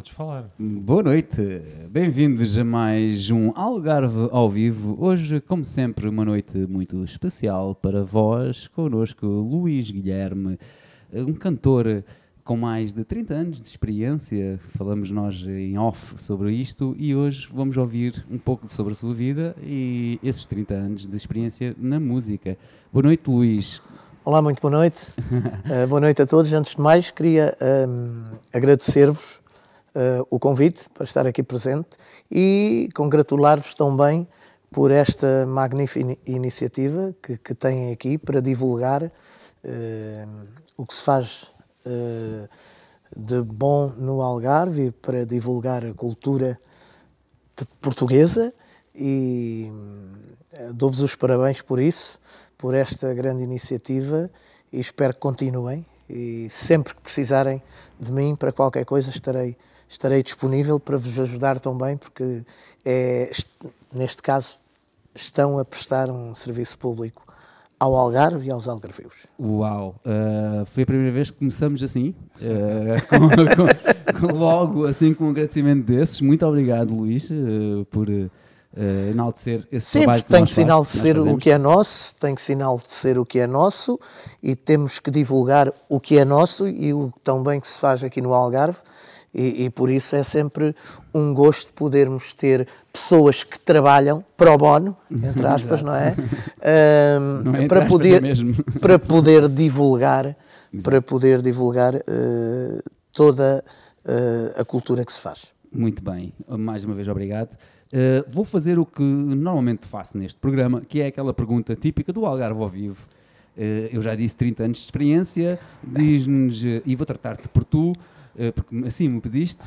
Podes falar. Boa noite, bem-vindos a mais um Algarve ao vivo. Hoje, como sempre, uma noite muito especial para vós. Connosco, Luís Guilherme, um cantor com mais de 30 anos de experiência. Falamos nós em off sobre isto e hoje vamos ouvir um pouco sobre a sua vida e esses 30 anos de experiência na música. Boa noite, Luís. Olá, muito boa noite. uh, boa noite a todos. Antes de mais, queria um, agradecer-vos uh, o convite para estar aqui presente e congratular-vos também por esta magnífica iniciativa que, que têm aqui para divulgar uh, o que se faz uh, de bom no Algarve, para divulgar a cultura portuguesa e dou-vos os parabéns por isso, por esta grande iniciativa e espero que continuem e sempre que precisarem de mim para qualquer coisa estarei estarei disponível para vos ajudar também, porque é, neste caso estão a prestar um serviço público ao Algarve e aos algarveus. Uau! Uh, foi a primeira vez que começamos assim, uh, com, com, logo assim com um agradecimento desses. Muito obrigado, Luís, uh, por enaltecer esse Sim, trabalho que tem que enaltecer o que é nosso, tem que enaltecer o que é nosso e temos que divulgar o que é nosso e o tão bem que se faz aqui no Algarve e, e, por isso é sempre um gosto podermos ter pessoas que trabalham pro bono, entre aspas, não é? Um, não é para, poder, é para poder divulgar, Exato. para poder divulgar uh, toda uh, a cultura que se faz. Muito bem, mais uma vez obrigado. Uh, vou fazer o que normalmente faço neste programa, que é aquela pergunta típica do Algarve ao vivo. eu já disse 30 anos de experiência, diz-nos, e vou tratar-te por tu, porque assim me pediste,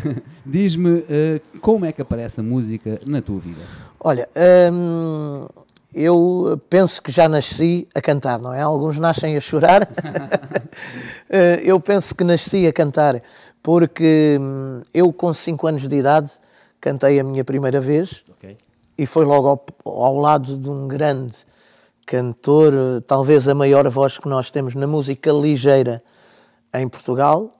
diz-me uh, como é que aparece a música na tua vida? Olha, hum, eu penso que já nasci a cantar, não é? Alguns nascem a chorar. Eh, eu penso que nasci a cantar porque hum, eu, com 5 anos de idade, cantei a minha primeira vez okay. e foi logo ao, ao lado de um grande cantor, talvez a maior voz que nós temos na música ligeira em Portugal,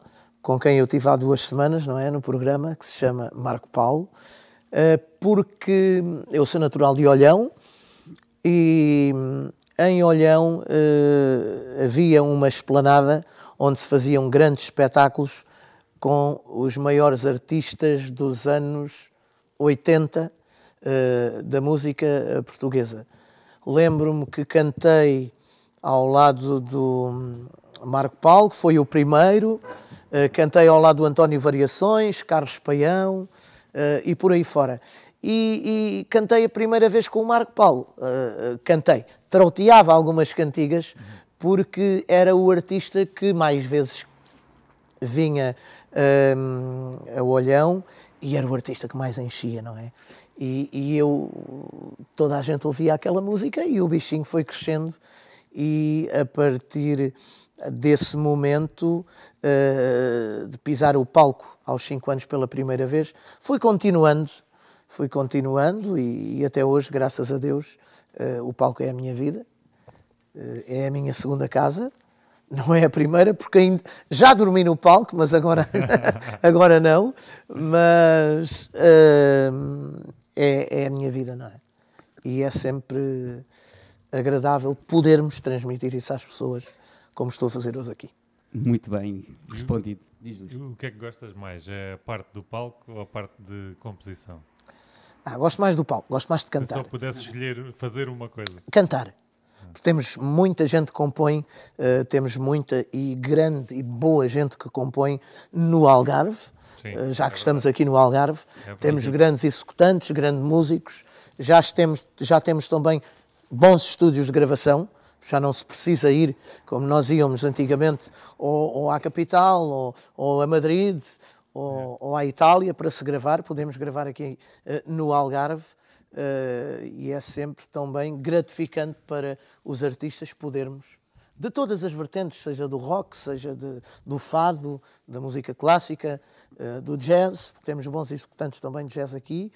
com quem eu tive há duas semanas, não é, no programa, que se chama Marco Paulo, eh, porque eu sou natural de Olhão e em Olhão eh, havia uma esplanada onde se faziam grandes espetáculos com os maiores artistas dos anos 80 eh, da música portuguesa. Lembro-me que cantei ao lado do Marco Paulo, que foi o primeiro, cantei ao lado do António Variações, Carlos Paião uh, e por aí fora. E, e, cantei a primeira vez com o Marco Paulo. Uh, cantei, trauteava algumas cantigas, porque era o artista que mais vezes vinha a Olhão e era o artista que mais enchia, não é? E, e, eu, toda a gente ouvia aquela música e o bichinho foi crescendo e a partir desse momento uh, de pisar o palco aos 5 anos pela primeira vez, fui continuando, fui continuando e, e até hoje, graças a Deus, uh, o palco é a minha vida, uh, é a minha segunda casa. Não é a primeira, porque ainda, já dormi no palco, mas agora, agora não. Mas é, é a minha vida, não é? E é sempre agradável podermos transmitir isso às pessoas como estou a fazer hoje aqui. Muito bem respondido. o que é que gostas mais? É a parte do palco ou a parte de composição? Ah, gosto mais do palco, gosto mais de cantar. Se só pudesse escolher fazer uma coisa. Cantar. Porque temos muita gente que compõe, uh, temos muita e grande e boa gente que compõe no Algarve, Sim, uh, já é que estamos aqui no Algarve. É temos grandes executantes, grandes músicos, já temos, já temos também bons estúdios de gravação já não se precisa ir como nós íamos antigamente, ou, ou à capital, ou, ou a Madrid, ou, é. ou, à Itália para se gravar. Podemos gravar aqui uh, no Algarve uh, e é sempre também gratificante para os artistas podermos, de todas as vertentes, seja do rock, seja de, do fado, da música clássica, uh, do jazz, porque temos bons executantes também de jazz aqui,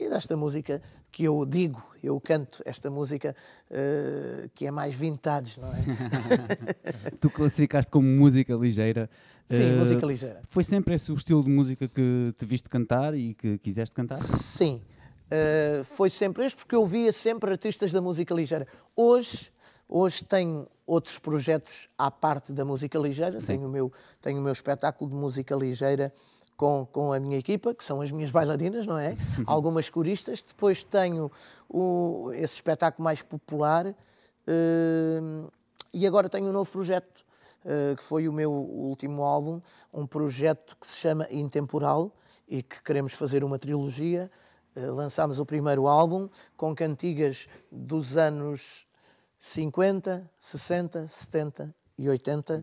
e desta música que eu digo, eu canto esta música uh, que é mais vintage, não é? tu classificaste como música ligeira. Sim, uh, música ligeira. Foi sempre esse o estilo de música que te viste cantar e que quiseste cantar? Sim, uh, foi sempre este, porque eu via sempre artistas da música ligeira. Hoje, hoje tenho outros projetos à parte da música ligeira, tenho o, meu, tenho o meu espetáculo de música ligeira com, com a minha equipa, que são as minhas bailarinas, não é? Algumas coristas. Depois tenho o, esse espetáculo mais popular uh, e agora tenho um novo projeto, uh, que foi o meu último álbum, um projeto que se chama Intemporal e que queremos fazer uma trilogia. Uh, lançámos o primeiro álbum com cantigas dos anos 50, 60, 70 e 80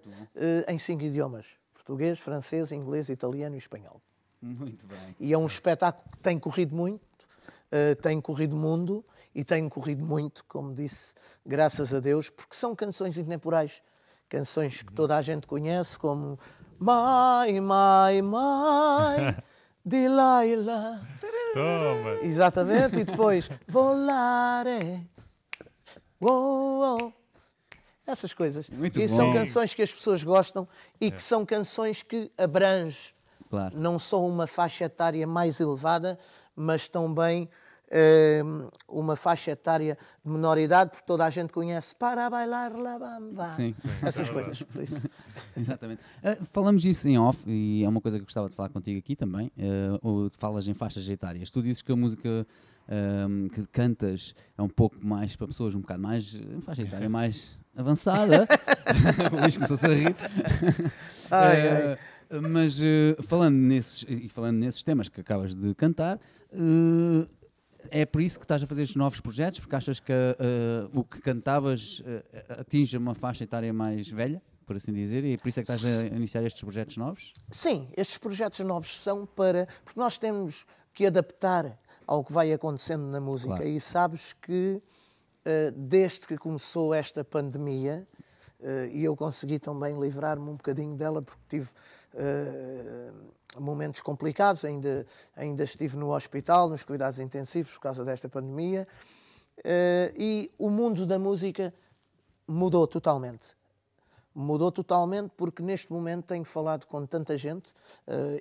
em cinco idiomas português, francês, inglês, italiano e espanhol. Muito bem. E é um espetáculo que tem corrido muito, uh, tem corrido mundo e tem corrido muito, como disse, graças a Deus, porque são canções intemporais, canções que toda a gente conhece, como My, My, My, Delilah. Toma. Exatamente, e depois Volare. Uou, uou essas coisas. Muito e bom. são canções que as pessoas gostam e que são canções que abrangem claro. não só uma faixa etária mais elevada, mas também eh, uma faixa etária de menor idade, porque toda a gente conhece para bailar la bamba. Sim. Essas coisas. Exatamente. Uh, falamos isso em off e é uma coisa que eu gostava de falar contigo aqui também. Uh, falas em faixas etárias. Tu dizes que a música um, que cantas é um pouco mais para pessoas um bocado mais, faixa etária mais avançada. o Luís começou-se a rir. Ai, ai. Uh, mas uh, falando nesses e falando nesses temas que acabas de cantar, uh, é por isso que estás a fazer estes novos projetos, porque achas que o que cantavas atinge uma faixa etária mais velha? por assim dizer, e é por isso é que estás a iniciar estes projetos novos? Sim, estes projetos novos são para. Porque nós temos que adaptar ao que vai acontecendo na música. Claro. E sabes que desde que começou esta pandemia, uh, e eu consegui também livrar-me um bocadinho dela porque tive uh, momentos complicados, ainda, ainda estive no hospital, nos cuidados intensivos por causa desta pandemia, e o mundo da música mudou totalmente. Mudou totalmente porque neste momento tenho falado com tanta gente,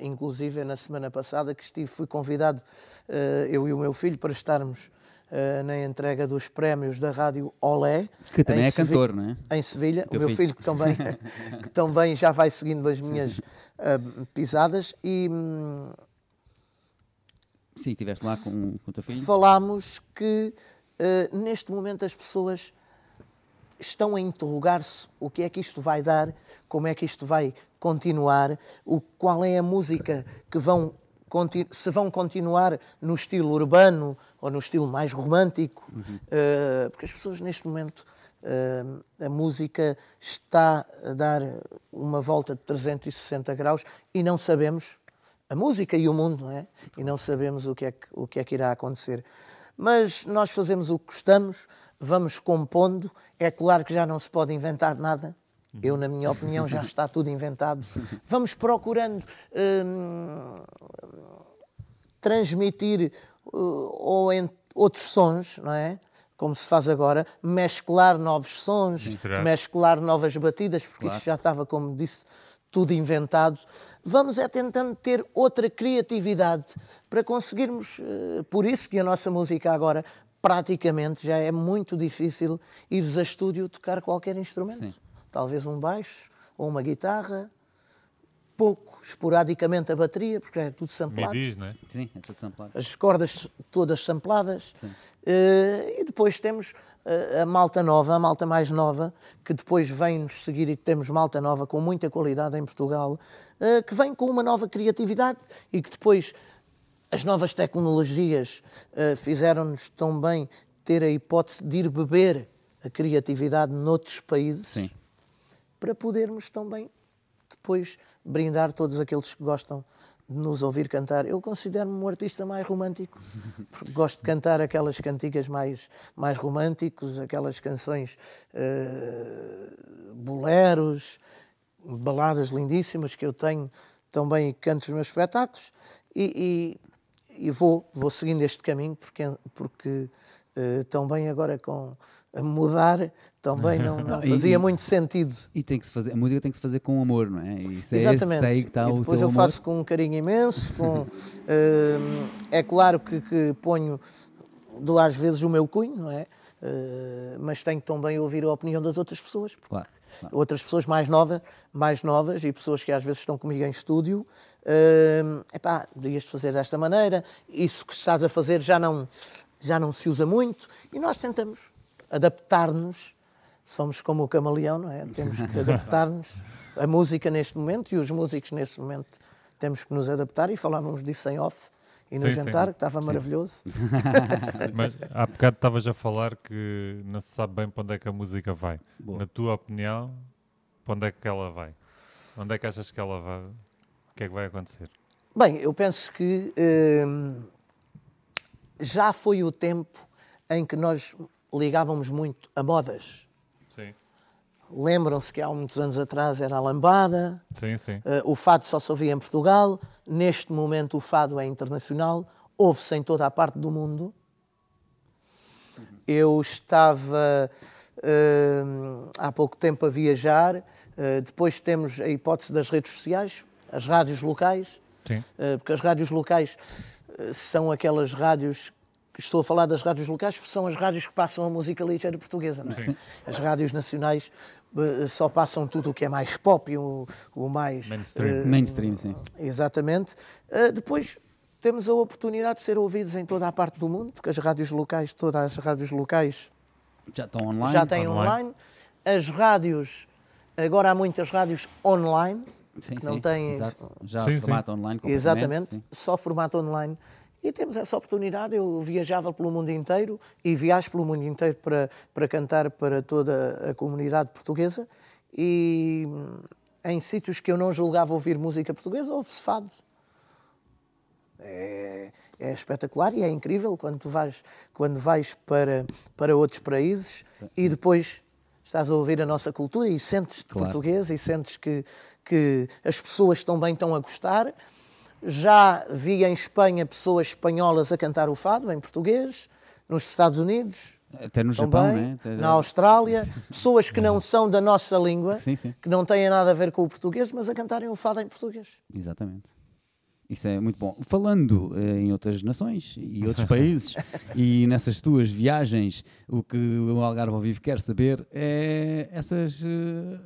inclusive na semana passada que estive, fui convidado, eu e o meu filho, para estarmos uh, na entrega dos prémios da rádio Olé. Que também é Sevi cantor, não é? Em Sevilha, o meu filho, filho que, também, que também já vai seguindo as minhas pisadas e... Um, Sim, estiveste lá com, com o teu filho. Falámos que neste momento as pessoas estão a interrogar-se o que é que isto vai dar, como é que isto vai continuar, o, qual é a música que vão se vão continuar no estilo urbano ou no estilo mais romântico, uhum. uh, porque as pessoas neste momento uh, a música está a dar uma volta de 360 graus e não sabemos a música e o mundo, não é? E não sabemos o que é que, o que, é que irá acontecer. Mas nós fazemos o que gostamos, vamos compondo. É claro que já não se pode inventar nada. Eu, na minha opinião, já está tudo inventado. Vamos procurando hum, transmitir uh, ou em outros sons, não é? Como se faz agora, mesclar novos sons, Misturar. mesclar novas batidas, porque claro. isto já estava, como disse, tudo inventado. Vamos é tentando ter outra criatividade para conseguirmos, uh, por isso que a nossa música agora praticamente já é muito difícil ires a estúdio tocar qualquer instrumento. Sim. Talvez um baixo ou uma guitarra, pouco, esporadicamente a bateria, porque é tudo samplado. Midis, não é? Sim, é tudo samplado. As cordas todas sampladas. Uh, e depois temos uh, a malta nova, a malta mais nova, que depois vem-nos seguir e que temos malta nova com muita qualidade em Portugal, uh, que vem com uma nova criatividade e que depois as novas tecnologias uh, fizeram-nos também ter a hipótese de ir beber a criatividade noutros países Sim. para podermos também depois brindar todos aqueles que gostam de nos ouvir cantar. Eu considero-me um artista mais romântico, porque gosto de cantar aquelas cantigas mais, mais românticos, aquelas canções uh, boleros, baladas lindíssimas que eu tenho também e canto nos meus espetáculos. E, e vou, vou seguindo este caminho porque, porque uh, também agora com a mudar também não, não fazia E- muito sentido. E tem que se fazer, a música tem que se fazer com amor, não é? Isso é Exatamente. esse aí que está e depois eu amor. faço com um carinho imenso. Com, hum, é claro que, que ponho, dou às vezes o meu cunho, não é? Uh, mas tenho também ouvir a opinião das outras pessoas. porque Claro, claro. Outras pessoas mais novas, mais novas e pessoas que às vezes estão comigo em estúdio. Uh, epá, devias fazer desta maneira. Isso que estás a fazer já não, já não se usa muito. E nós tentamos adaptar-nos. Somos como o camaleão, não é? Temos que adaptar-nos. A música neste momento e os músicos neste momento temos que nos adaptar. E falávamos disso em off e no Sim, sim. jantar, que estava maravilhoso. Mas há bocado estavas a falar que não se sabe bem para onde é que a música vai. Boa. Na tua opinião, para onde é que ela vai? Onde é que achas que ela vai? O que é que vai acontecer? Bem, eu penso que hum, já foi o tempo em que nós ligávamos muito a modas. Sim. Lembram-se que há muitos anos atrás era a lambada, Sim, sim. eh, o fado só se ouvia em Portugal, neste momento o fado é internacional, ouve-se em toda a parte do mundo. Eu estava hum, há pouco tempo a viajar, eh, depois temos a hipótese das redes sociais, as rádios locais, Sim. porque as rádios locais são aquelas rádios estou a falar das rádios locais porque são as rádios que passam a música ligeira portuguesa. Não é? As rádios nacionais eh, só passam tudo o que é mais pop e o, o mais Mainstream. eh, Mainstream, sim. Exatamente. Uh, depois temos a oportunidade de ser ouvidos em toda a parte do mundo, porque as rádios locais, todas as rádios locais Já estão online. já têm online. online. As rádios, agora há muitas rádios online, Sim, que não sim, têm- Exato. Já Sim, sim. formato online. completamente, exatamente, sim. só formato online. E temos essa oportunidade. Eu viajava pelo mundo inteiro e viajo pelo mundo inteiro para, para cantar para toda a comunidade portuguesa. E hum, em sítios que eu não julgava ouvir música portuguesa, ouve-se fado. É, é espetacular e é incrível quando tu vais, quando vais para, para outros países e depois estás a ouvir a nossa cultura e sentes-te Claro. português e sentes que, que as pessoas também estão a gostar. Já vi em Espanha pessoas espanholas a cantar o fado em português, nos Estados Unidos Até no Japão, também, né? Até na Austrália, pessoas que não são da nossa língua, Sim, sim. que não têm nada a ver com o português, mas a cantarem o fado em português. Exatamente. Isso é muito bom. Falando eh, em outras nações e outros países e nessas tuas viagens, o que o Algarve ao Vivo quer saber é essas eh,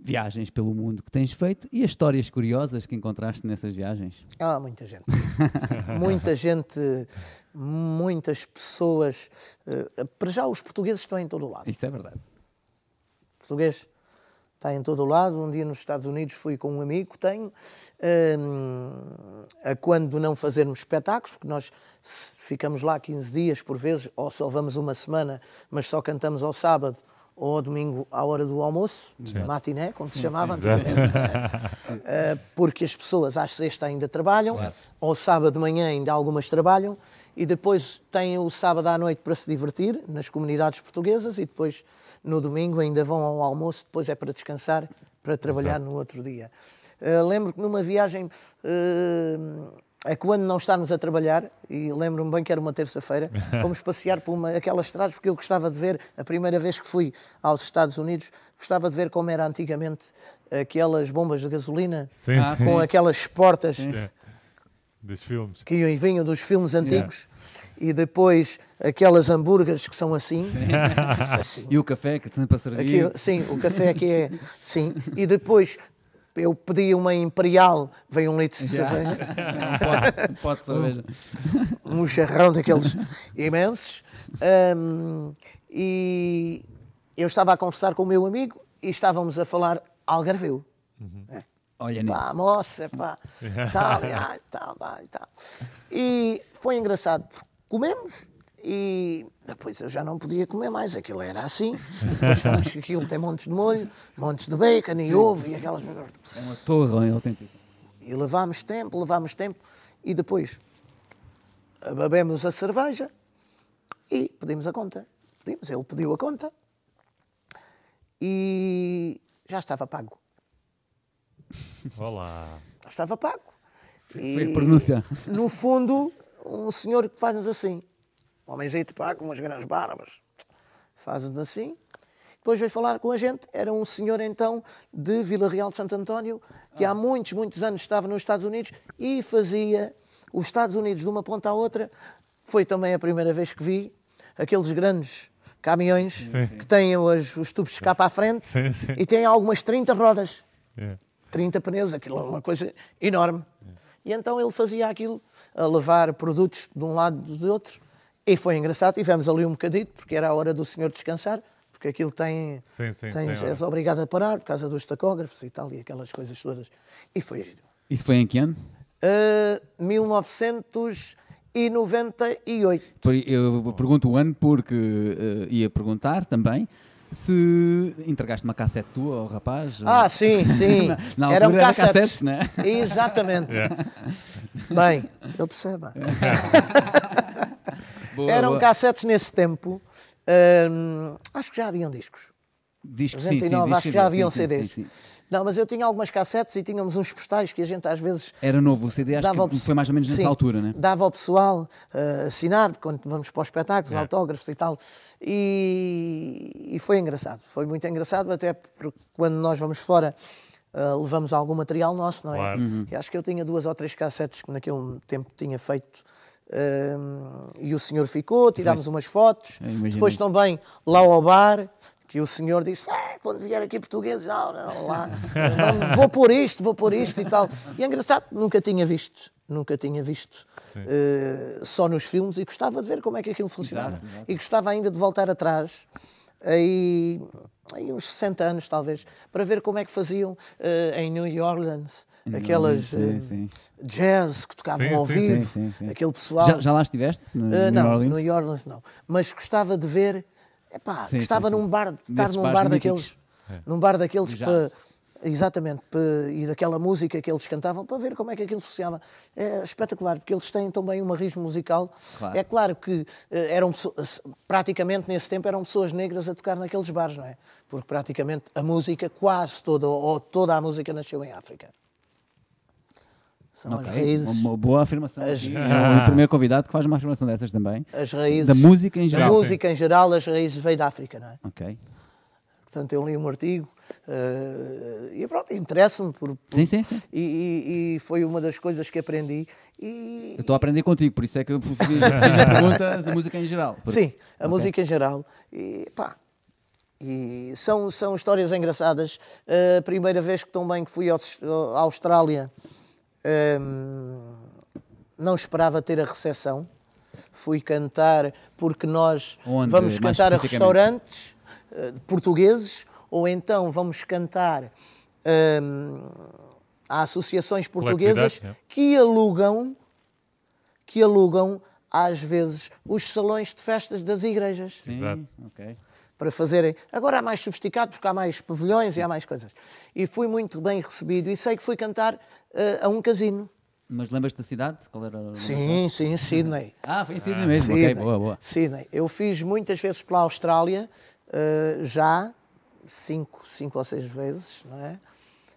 viagens pelo mundo que tens feito e as histórias curiosas que encontraste nessas viagens. Há muita gente. muita gente, muitas pessoas. eh, Para já, os portugueses estão em todo o lado. Isso é verdade. português está em todo o lado. Um dia nos Estados Unidos fui com um amigo que tenho, hum, a quando não fazermos espetáculos, porque nós ficamos lá 15 dias por vezes, ou só vamos uma semana, mas só cantamos ao sábado ou ao domingo à hora do almoço, matiné, como se chamava antigamente. Uh, porque as pessoas às sexta ainda trabalham, ao sábado de manhã ainda algumas trabalham, e depois têm o sábado à noite para se divertir nas comunidades portuguesas, e depois no domingo ainda vão ao almoço, depois é para descansar, para trabalhar no outro dia. Uh, lembro que numa viagem. uh, é quando não estamos a trabalhar, e lembro-me bem que era uma terça-feira, fomos passear por uma, aquelas estradas, porque eu gostava de ver, a primeira vez que fui aos Estados Unidos, gostava de ver como era antigamente aquelas bombas de gasolina, Sim, Ah, sim. com aquelas portas É. Dos filmes. que iam e vinham dos filmes antigos, e depois aquelas hambúrgueres que são assim, assim. E o café que servir. Aquilo, sim, o café que é, sim, e depois eu pedi uma imperial, veio um litro de Já. cerveja, Pode, pode saber. um charrão daqueles imensos. Hum, e eu estava a conversar com o meu amigo e estávamos a falar algarveu. Olha Pá, nisso. moça, pá, tal, e tal, pá, e tal. E foi engraçado, comemos e depois eu já não podia comer mais, aquilo era assim. Depois sabes que aquilo tem montes de molho, montes de bacon e ovo e aquelas. É uma torre autêntica. E levámos tempo, levámos tempo, e depois bebemos a cerveja e pedimos a conta. Pedimos, ele pediu a conta e já estava pago. Olá. Estava pago. Foi a pronúncia. no fundo, um senhor que faz-nos assim. Um homenzito, pá, com umas grandes barbas. Faz-nos assim. Depois veio falar com a gente. Era um senhor, então, de Vila Real de Santo António, que há muitos, muitos anos estava nos Estados Unidos e fazia os Estados Unidos de uma ponta à outra. Foi também a primeira vez que vi aqueles grandes caminhões que têm os, os tubos de escape à frente Sim, sim. e têm algumas 30 rodas. Yeah. 30 pneus, aquilo é uma coisa enorme. E então ele fazia aquilo, a levar produtos de um lado e do outro. E foi engraçado, tivemos ali um bocadito, porque era a hora do senhor descansar, porque aquilo tem. Sim, sim, tem, tem és obrigado a parar por causa dos tacógrafos e tal, e aquelas coisas todas. E foi giro. Isso foi em que ano? Ah, 1998. Por- Eu pergunto o ano porque eh, ia perguntar também se entregaste uma cassete tua ao rapaz. Ah, sim, sim. Na, na Eram era cassetes. cassetes, né? Exatamente. Yeah. Bem, eu percebo. Boa, Eram boa. cassetes nesse tempo. hum, acho que já haviam discos. Discos, sim, sim, 99, discos, acho que já sim, haviam sim, CDs. sim, sim. Não, mas eu tinha algumas cassetes e tínhamos uns postais que a gente às vezes Era novo o CD, acho dava ao que foi mais ou menos nessa Sim, altura, né? Dava ao pessoal eh, assinar quando vamos para os espetáculos, Yeah. autógrafos e tal. E, e foi engraçado. Foi muito engraçado, até porque quando nós vamos fora eh, levamos algum material nosso, não é? Claro. Uhum. E acho que eu tinha duas ou três cassetes que naquele tempo tinha feito. eh, e o senhor ficou, tirámos umas fotos. Depois também lá ao bar, que o senhor disse: ah, quando vier aqui português, não, não, lá, vou pôr isto, vou pôr isto e tal. E é engraçado, nunca tinha visto, nunca tinha visto eh, só nos filmes e gostava de ver como é que aquilo funcionava. Exato, exato. E gostava ainda de voltar atrás, aí, aí uns 60 anos talvez, para ver como é que faziam eh, em New Orleans. Aquelas Sim, eh, sim. jazz que tocavam Sim, ao vivo, sim, sim, sim. aquele pessoal. Já, já lá estiveste? No, Uh, New não, Orleans? no New Orleans não. Mas gostava de ver, epá, Sim, gostava sim, sim. num bar, de estar num bar daqueles, num bar daqueles para, exatamente, para- e daquela música que eles cantavam, para ver como é que aquilo funcionava. É espetacular, porque eles têm também um risco musical. Claro. É claro que eh, eram pessoas- praticamente nesse tempo eram pessoas negras a tocar naqueles bares, não é? Porque praticamente a música, quase toda, ou toda a música nasceu em África. São Ok, as raízes. uma boa afirmação. As-. É o primeiro convidado que faz uma afirmação dessas também. As raízes Da música em da geral. música em geral, as raízes veio da África, não é? Ok. Portanto, eu li um artigo eh, e pronto, interesso-me por, por- Sim, sim, sim. E, e- e foi uma das coisas que aprendi. E, Eu estou a aprender contigo, por isso é que eu fiz, fiz a pergunta da música em geral. Porque- sim, a música em geral. E pá, e são, são histórias engraçadas. A primeira vez que também que fui aos- à Austrália, ehm, não esperava ter a recepção. Fui cantar porque nós Onde, vamos mais cantar a restaurantes eh, portugueses ou então vamos cantar ehm, a associações portuguesas Coletividade, que alugam que alugam às vezes os salões de festas das igrejas Sim, Exato. ok. Para fazerem. Agora há mais sofisticado porque há mais pavilhões e há mais coisas. E fui muito bem recebido e sei que fui cantar eh, a um casino. Mas lembras-te da cidade? Qual era Sim, sim, Sydney. Ah, foi em Sydney mesmo. Sydney. Ok, boa, boa. Sydney. Eu fiz muitas vezes pela Austrália, eh, já, cinco, cinco ou seis vezes, não é?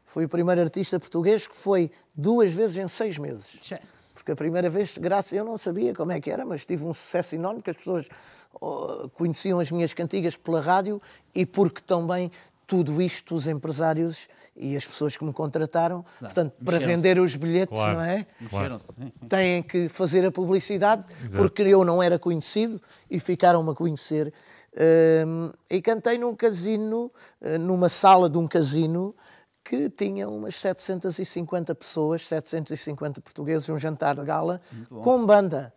Fui o primeiro artista português que foi duas vezes em seis meses. Tchê. Porque a primeira vez, graças eu não sabia como é que era, mas tive um sucesso enorme, porque as pessoas oh, conheciam as minhas cantigas pela rádio e porque também tudo isto, os empresários e as pessoas que me contrataram, portanto, para vender os bilhetes, Claro. não é? Claro. Têm que fazer a publicidade, Exato. porque eu não era conhecido e ficaram-me a conhecer. Hum, e cantei num casino, eh, numa sala de um casino, que tinha umas 750 pessoas, 750 portugueses, um jantar de gala, com banda.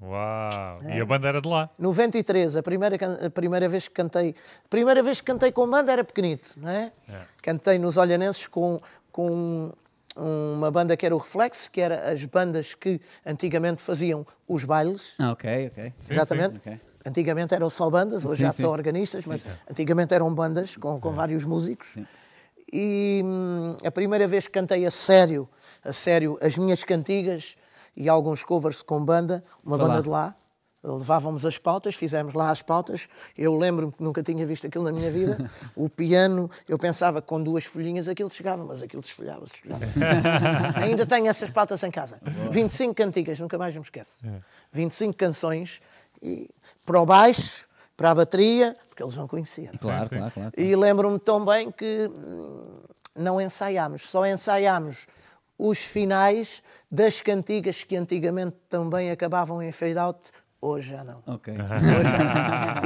Uau! E É. a banda era de lá. 93, a primeira, a primeira vez que cantei, a primeira vez que cantei com banda era pequenito, não é? Cantei nos Olhanenses com, com uma banda que era o Reflexo, que era as bandas que antigamente faziam os bailes, Ah, ok, ok. Sim, exatamente. ok. Antigamente eram só bandas, hoje Sim, já sim. são organistas, mas antigamente eram bandas com, com vários músicos. E hum, a primeira vez que cantei a sério, a sério, as minhas cantigas e alguns covers com banda, uma Foi banda lá. de lá, levávamos as pautas, fizemos lá as pautas. Eu lembro-me que nunca tinha visto aquilo na minha vida. O piano, eu pensava que com duas folhinhas aquilo chegava, mas aquilo desfolhava-se. Ainda tenho essas pautas em casa. 25 cantigas, nunca mais me esqueço. 25 canções, e para o baixo, para a bateria, porque eles não conheciam. Claro, claro, claro. E lembro-me tão bem que hum, não ensaiámos, só ensaiámos os finais das cantigas que antigamente também acabavam em fade out, hoje já não. Ok.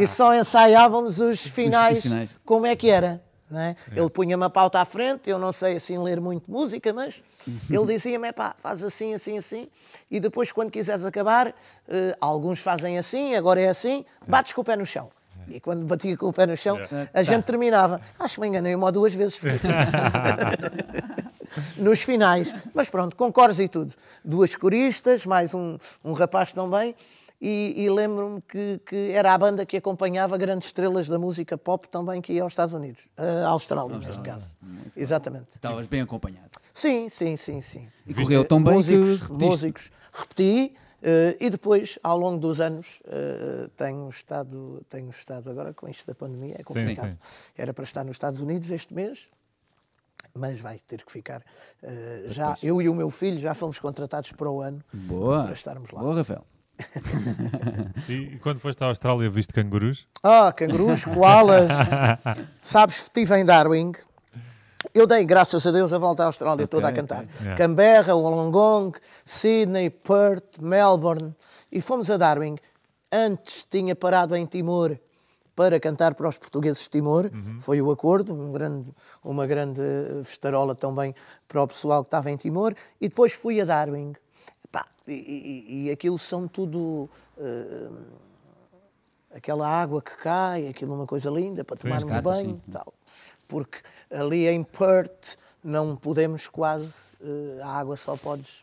E só ensaiávamos os finais, finais. como é que era. Não é? Ele punha-me a pauta à frente, eu não sei assim ler muito música, mas ele dizia-me, faz assim, assim, assim, e depois quando quiseres acabar, eh, alguns fazem assim, agora é assim, bates com o pé no chão. E quando batia com o pé no chão, a gente terminava. Acho que me enganei uma ou duas vezes. Nos finais. Mas pronto, com cores e tudo. Duas coristas, mais um, um rapaz também. E, e lembro-me que, que era a banda que acompanhava grandes estrelas da música pop também que ia aos Estados Unidos. À Austrália, neste caso. Exatamente. Estavas bem acompanhado. Sim, sim, sim, sim. E correu tão bem que músicos, repetiste. músicos. Repeti eh, e depois, ao longo dos anos, eh, tenho, estado, tenho estado agora com isto da pandemia, é complicado. Era para estar nos Estados Unidos este mês, mas vai ter que ficar. eh, já, eu e o meu filho já fomos contratados para o ano Boa. para estarmos lá. Boa, Rafael. E, e quando foste à Austrália, viste cangurus? Ah, cangurus, koalas. Sabes, estive em Darwin. Eu dei, graças a Deus, a volta à Austrália toda a cantar. Yeah. Canberra, Wollongong, Sydney, Perth, Melbourne. E fomos a Darwin. Antes tinha parado em Timor para cantar para os portugueses de Timor. Foi o acordo, um grande, uma grande festarola também para o pessoal que estava em Timor. E depois fui a Darwin. E, e- e aquilo são tudo... eh, aquela água que cai, aquilo é uma coisa linda para tomarmos Cascata, banho sim. e tal. Porque ali em Perth não podemos quase, eh, a água só podes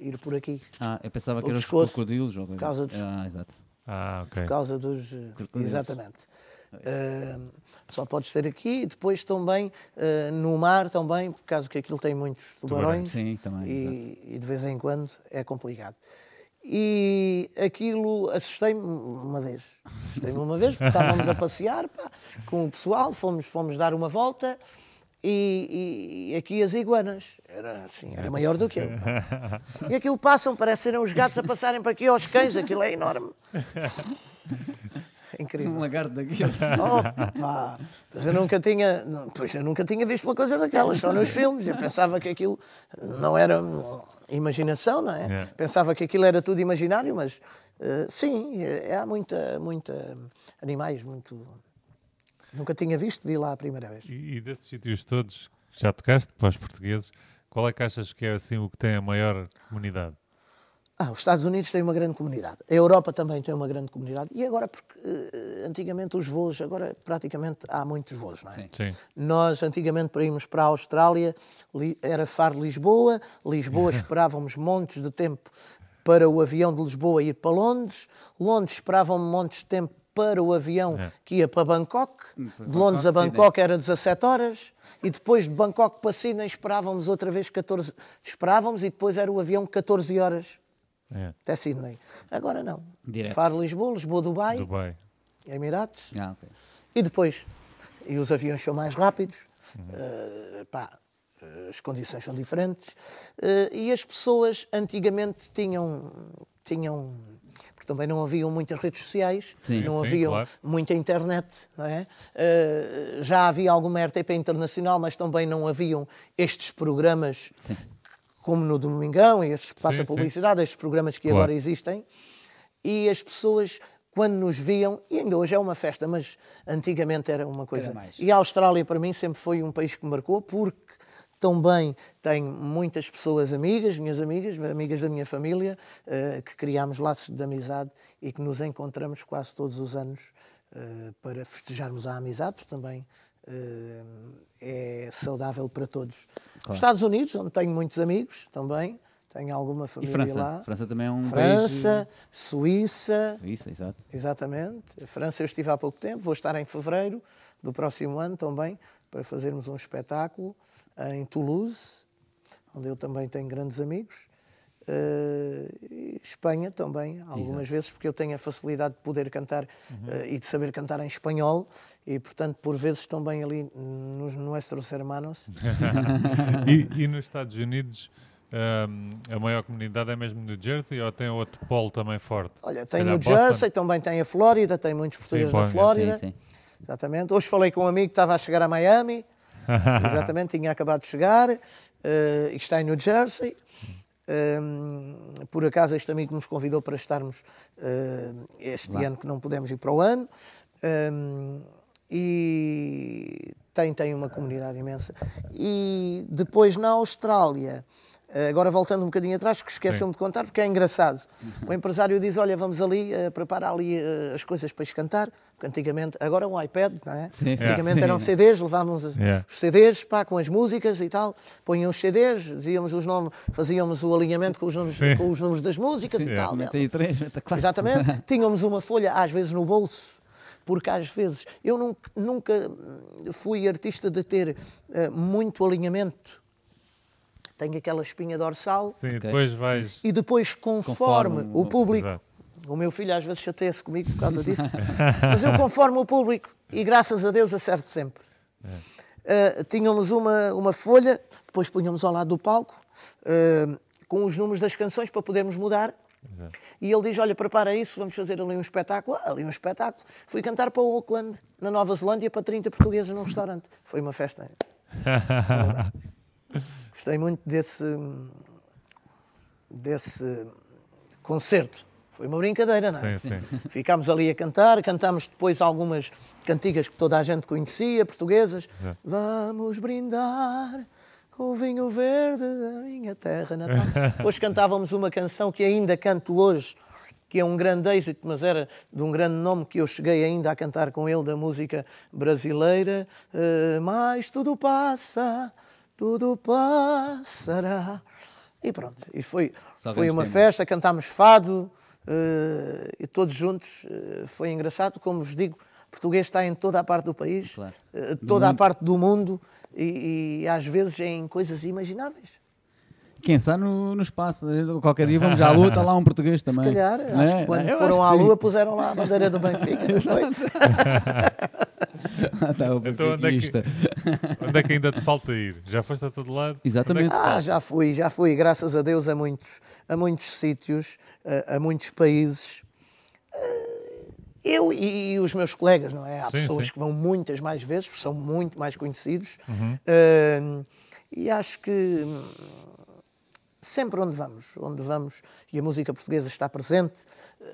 ir por aqui, Ah, eu pensava que O eram os crocodilos. Ou... por causa dos- Ah, exato. Ah, ok. por causa dos... eh, Crocodilos. Exatamente. Eh, só podes ser aqui e depois também eh, no mar também, por causa que aquilo tem muitos tubarões, Sim, também, e, e de vez em quando é complicado. E aquilo assustei-me uma vez. Assustei-me uma vez, porque estávamos a passear pá, com o pessoal, fomos, fomos dar uma volta e, e- aqui as iguanas. Era assim, era maior do que eu. E aquilo passam, parece serem os gatos a passarem para aqui aos cães, aquilo é enorme. É incrível. Um lagarto daqueles. Opa! Pois eu nunca tinha, pois eu nunca tinha visto uma coisa daquelas, só nos filmes. Eu pensava que aquilo não era imaginação, não é? Yeah. Pensava que aquilo era tudo imaginário, mas eh, sim, eh, há muita, muita animais, muito. Nunca tinha visto, vi lá a primeira vez. E, e desses sítios todos que já tocaste para os portugueses, qual é que achas que é assim o que tem a maior comunidade? Ah, os Estados Unidos têm uma grande comunidade. A Europa também tem uma grande comunidade. E agora, porque eh, antigamente os voos, agora praticamente há muitos voos, não é? Sim. Sim. Nós, antigamente, para irmos para a Austrália, li- era Faro-Lisboa. Lisboa esperávamos montes de tempo para o avião de Lisboa ir para Londres. Londres esperavam montes de tempo para o avião É. que ia para Bangkok. para De Londres a Bangkok, Bangkok era 17 horas. E depois de Bangkok para Sydney esperávamos outra vez 14... Esperávamos e depois era o avião 14 horas É. até Sydney. Agora não. Direto. Faro-Lisboa, Lisboa-Dubai, Dubai. Emirados. Ah, ok. E depois, e os aviões são mais rápidos, eh, pá, eh, as condições são diferentes, eh, e as pessoas antigamente tinham, tinham, porque também não haviam muitas redes sociais, Sim. não Sim, havia claro. muita internet, não é? Eh, já havia alguma RTP internacional, mas também não haviam estes programas Sim. Como no Domingão, e passa sim. publicidade, estes programas que Claro. agora existem, e as pessoas, quando nos viam, e ainda hoje é uma festa, mas antigamente era uma coisa. Era mais. E a Austrália, para mim, sempre foi um país que me marcou, porque também tenho muitas pessoas amigas, minhas amigas, amigas da minha família, eh, que criámos laços de amizade e que nos encontramos quase todos os anos eh, para festejarmos a amizade, porque também é saudável para todos. Os Estados Unidos, onde tenho muitos amigos também, tenho alguma E família França? lá. França também é um França, Suíça, país... Suíça, exato. exatamente. A França eu estive há pouco tempo, vou estar em fevereiro do próximo ano também, para fazermos um espetáculo em Toulouse, onde eu também tenho grandes amigos. Eh, e Espanha também, algumas vezes, porque eu tenho a facilidade de poder cantar eh, e de saber cantar em espanhol e, portanto, por vezes também ali nos nossos hermanos. e, e nos Estados Unidos, ahm, a maior comunidade é mesmo no Jersey ou tem outro polo também forte? Olha, tem Boston? Jersey, também tem a Flórida, tem muitos portugueses na Boston, Flórida. Sim, sim. Exatamente. Hoje falei com um amigo que estava a chegar a Miami, exatamente, tinha acabado de chegar eh, e está em New Jersey. Por acaso, este amigo nos convidou para estarmos eh, este Lá. ano, que não pudemos ir para o ano. E tem, tem uma comunidade imensa. E depois na Austrália, agora voltando um bocadinho atrás, que esqueceu-me de contar, porque é engraçado. O empresário diz: Olha, vamos ali, eh, prepara ali eh, as coisas para cantar. Porque antigamente, agora é um iPad, não é? Sim, sim. Antigamente Sim. eram CDs, levávamos os Yeah. os CDs pá, com as músicas e tal, punham os CDs, dizíamos os nomes, fazíamos o alinhamento com os nomes, Sim. com os nomes das músicas e tal. né? 93, 94. Exatamente. Tínhamos uma folha, às vezes, no bolso. Porque às vezes eu nunca, nunca fui artista de ter eh, muito alinhamento. Tenho aquela espinha dorsal Sim, depois vais. e depois, conforme, Conforme o público, Exato. o meu filho às vezes chateia-se comigo por causa disso, mas eu conforme o público e graças a Deus acerto sempre. Uh, tínhamos uma, uma folha, depois punhamos ao lado do palco, uh, com os números das canções para podermos mudar. Exato. E ele diz: Olha, prepara isso, vamos fazer ali um espetáculo. Ah, ali um espetáculo. Fui cantar para o Auckland, na Nova Zelândia, para 30 portugueses num restaurante. Foi uma festa. Gostei muito desse, desse concerto. Foi uma brincadeira, não é? Sim, sim. Ficámos ali a cantar, cantámos depois algumas cantigas que toda a gente conhecia, portuguesas. Exato. Vamos brindar com o vinho verde da minha terra natal. depois cantávamos uma canção que ainda canto hoje, que é um grande êxito, mas era de um grande nome que eu cheguei ainda a cantar com ele da música brasileira. Eh, mas tudo passa, tudo passará. E pronto, e foi, Só foi uma temas. festa, cantámos fado eh, e todos juntos. eh, foi engraçado, como vos digo, português está em toda a parte do país, Claro. Do toda a mundo. parte do mundo e, e às vezes em coisas imagináveis. Quem sabe no, no espaço, qualquer dia vamos à lua, está lá um português Se também. calhar, Não acho é? que quando Eu foram acho que à sim. Lua puseram lá a bandeira do Benfica. não foi? Ah, tá, Então onde é, que, onde é que ainda te falta ir? Já foste a todo lado? Exatamente. É Ah, já fui, já fui, graças a Deus, a muitos, a muitos sítios, a, a muitos países. Eh, Eu e, e os meus colegas, não é? Há Sim, pessoas sim. que vão muitas mais vezes, porque são muito mais conhecidos. Uhum. Eh, e acho que sempre onde vamos, onde vamos, e a música portuguesa está presente,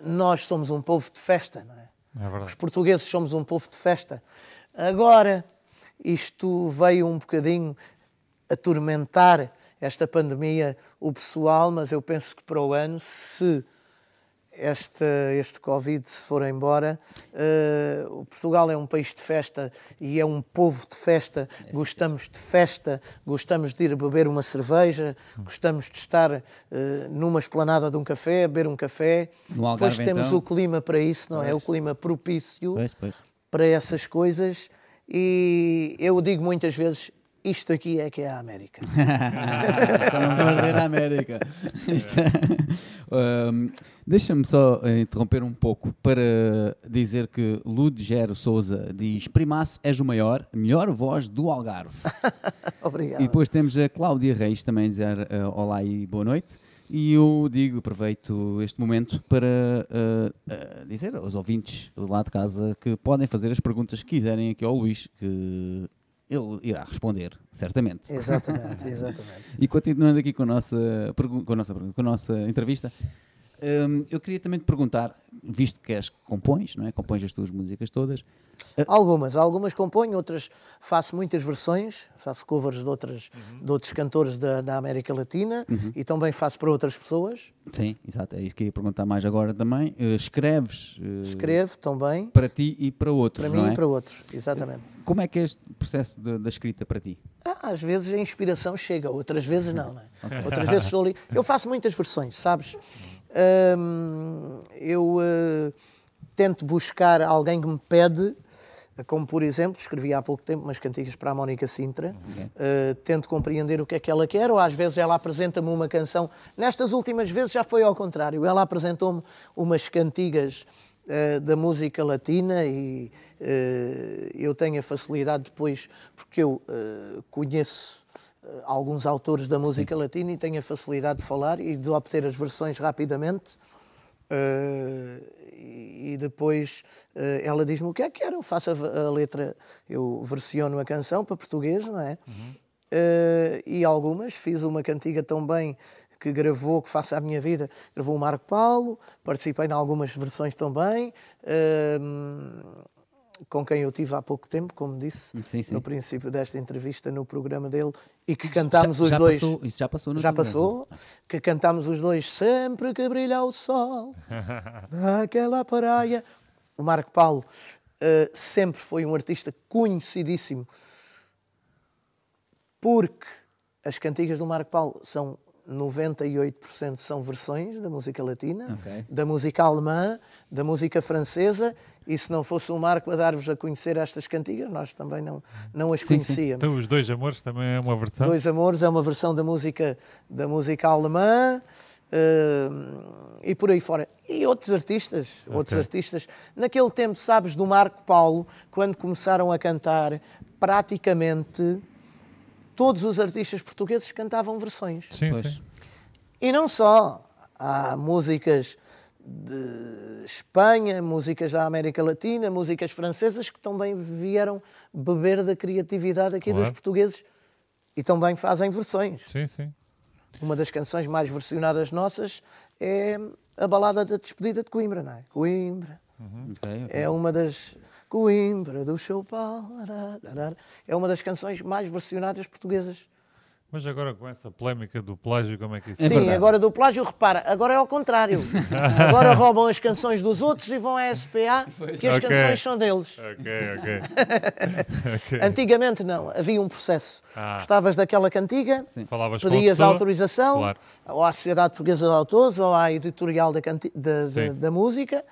nós somos um povo de festa, não é? É Os verdade. portugueses somos um povo de festa. Agora, isto veio um bocadinho atormentar esta pandemia o pessoal, mas eu penso que para o ano, se este, este Covid se for embora, o Portugal é um país de festa e é um povo de festa. Gostamos de festa, gostamos de ir beber uma cerveja, gostamos de estar eh, numa esplanada de um café, beber um café. No Algarve, Depois temos então? o clima para isso, não é? O Pois. clima propício Pois, pois. para essas coisas e eu digo muitas vezes isto aqui é que é a América. Só não vamos ler a América. Isto é- Um, Deixa-me só eh, interromper um pouco para dizer que Ludgero Souza diz: Primaço, és o maior, melhor voz do Algarve. Obrigado. E depois temos a Cláudia Reis também a dizer eh, olá e boa noite. E eu digo, aproveito este momento para eh, eh, dizer aos ouvintes lá de casa que podem fazer as perguntas que quiserem aqui ao Luís, que ele irá responder, certamente. Exatamente, exatamente. E continuando aqui com a nossa, com a nossa, com a nossa entrevista, hum, eu queria também te perguntar, visto que és que compões, não é? Compões as tuas músicas todas, Algumas, algumas componho, outras faço muitas versões, faço covers de, outras, Uhum. de outros cantores da, da América Latina e também faço para outras pessoas. sim, exato, é isso que eu ia perguntar mais agora também. Eh, escreves eh, Escrevo também, para ti e para outros, para não mim é? e para outros, exatamente. Como é que é este processo de- da escrita para ti? Ah, Às vezes a inspiração chega, outras vezes não, não é? Outras vezes estou ali. Eu faço muitas versões, sabes? Hum, eu eh, tento buscar alguém que me pede como por exemplo, escrevi há pouco tempo umas cantigas para a Mónica Sintra, uh, tento compreender o que é que ela quer, ou às vezes ela apresenta-me uma canção. Nestas últimas vezes já foi ao contrário, ela apresentou-me umas cantigas uh, da música latina e uh, eu tenho a facilidade depois, porque eu conheço alguns autores da música Sim. latina e tenho a facilidade de falar e de obter as versões rapidamente. Uh, e depois uh, ela diz-me o que é que quero, eu faço a, a, letra, eu versiono a canção para português, não é? Uhum. Uh, e algumas, fiz uma cantiga também que gravou, que faça a minha vida, gravou o Marco Paulo, participei em algumas versões também, uh, com quem eu tive há pouco tempo, como disse sim, sim. no princípio desta entrevista no programa dele, e que cantámos os já dois. Passou, isso já passou, Já passou, que cantámos os dois sempre que brilha o sol, naquela praia. O Marco Paulo uh, sempre foi um artista conhecidíssimo, porque as cantigas do Marco Paulo são 98% são versões da música latina, okay. da música alemã, da música francesa, e se não fosse o Marco a dar-vos a conhecer estas cantigas, nós também não, não as sim, conhecíamos. Sim. Então, os Dois Amores também é uma versão? Dois Amores é uma versão da música, da música alemã, uh, e por aí fora. E outros artistas, okay. outros artistas. Naquele tempo, sabes, do Marco Paulo, quando começaram a cantar, praticamente todos os artistas portugueses cantavam versões. Sim, sim. E não só. Há músicas de Espanha, músicas da América Latina, músicas francesas que também vieram beber da criatividade aqui claro. dos portugueses e também fazem versões. Sim, sim. Uma das canções mais versionadas nossas é a balada da despedida de Coimbra, não é? Coimbra. Uhum. Okay, okay. É uma das Coimbra do Choupal. É uma das canções mais versionadas portuguesas. Mas agora com essa polémica do plágio, como é que isso é Sim, agora do plágio, repara, agora é ao contrário. agora roubam as canções dos outros e vão à SPA, pois. que as okay. canções são deles. Ok, ok. okay. Antigamente não, havia um processo. Ah. Gostavas daquela cantiga, Sim. pedias autorização, claro. ou à Sociedade Portuguesa de Autores, ou à editorial da, da, da, da música,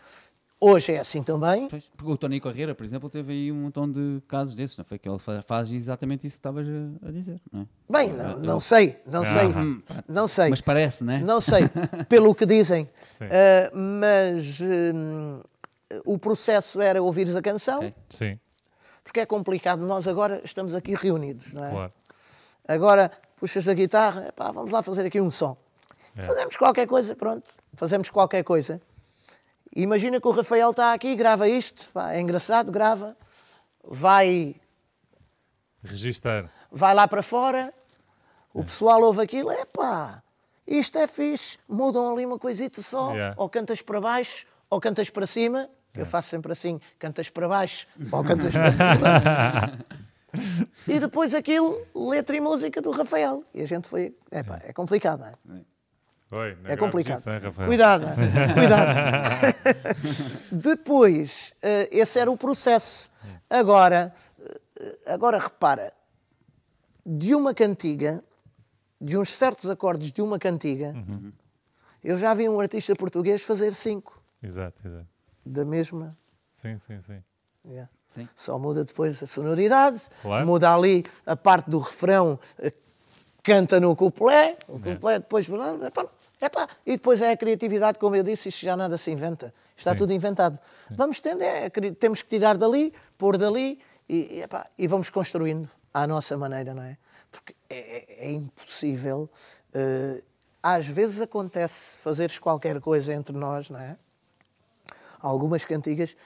Hoje é assim também. Pois, porque o Tony Carreira, por exemplo, teve aí um montão de casos desses, não foi? Que ele faz exatamente isso que estavas a dizer, não é? Bem, não, não sei, não sei, hum, não sei. Mas parece, não é? Não sei, pelo que dizem. Uh, mas uh, o processo era ouvires a canção. Okay. Sim. Porque é complicado, nós agora estamos aqui reunidos, não é? Claro. Agora puxas a guitarra, epá, vamos lá fazer aqui um som. É. Fazemos qualquer coisa, pronto, fazemos qualquer coisa. Imagina que o Rafael está aqui, grava isto, pá, é engraçado, grava, vai. Registar. Vai lá para fora, o pessoal ouve aquilo, é pá, isto é fixe, mudam ali uma coisita só, yeah. ou cantas para baixo, ou cantas para cima, eu faço sempre assim, cantas para baixo, ou cantas para cima. e depois aquilo, letra e música do Rafael. E a gente foi, é pá, é complicado, não é? Oi, é complicado. Isso, cuidado, cuidado. Depois, uh, esse era o processo. Agora, uh, agora repara, de uma cantiga, de uns certos acordes de uma cantiga, uhum. eu já vi um artista português fazer cinco. Exato, exato. Da mesma. Sim, sim, sim. Yeah. sim. Só muda depois a sonoridade, claro. muda ali a parte do refrão, eh, canta no couplet, o couplet depois. Epá, e depois é a criatividade, como eu disse, isto já nada se inventa. Está Sim. tudo inventado. Sim. Vamos tendo, é, temos que tirar dali, pôr dali e, epá, e vamos construindo à nossa maneira, não é? Porque é, é, é impossível. Uh, às vezes acontece fazeres qualquer coisa entre nós, não é? Algumas cantigas.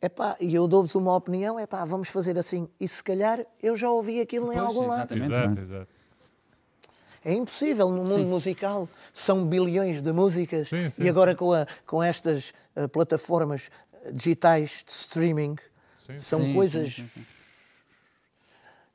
Epá, e eu dou-vos uma opinião, epá, vamos fazer assim. E se calhar eu já ouvi aquilo pois, em algum lado. Exato, exato. É impossível no mundo sim. musical. São bilhões de músicas sim, sim, e agora com, a, com estas uh, plataformas digitais de streaming são coisas.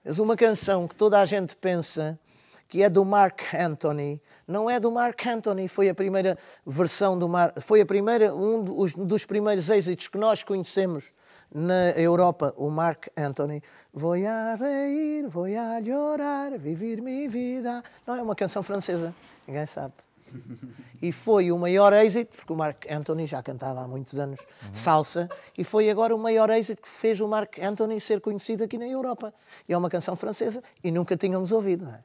És uma canção que toda a gente pensa que é do Mark Anthony. Não é do Mark Anthony, foi a primeira versão do Mark, foi a primeira um dos primeiros êxitos que nós conhecemos na Europa, o Mark Anthony. Vou a reír, vou a chorar, viver minha vida. Não é uma canção francesa, ninguém sabe. E foi o maior êxito, porque o Mark Anthony já cantava há muitos anos salsa, e foi agora o maior êxito que fez o Mark Anthony ser conhecido aqui na Europa. E é uma canção francesa e nunca tínhamos ouvido, não é?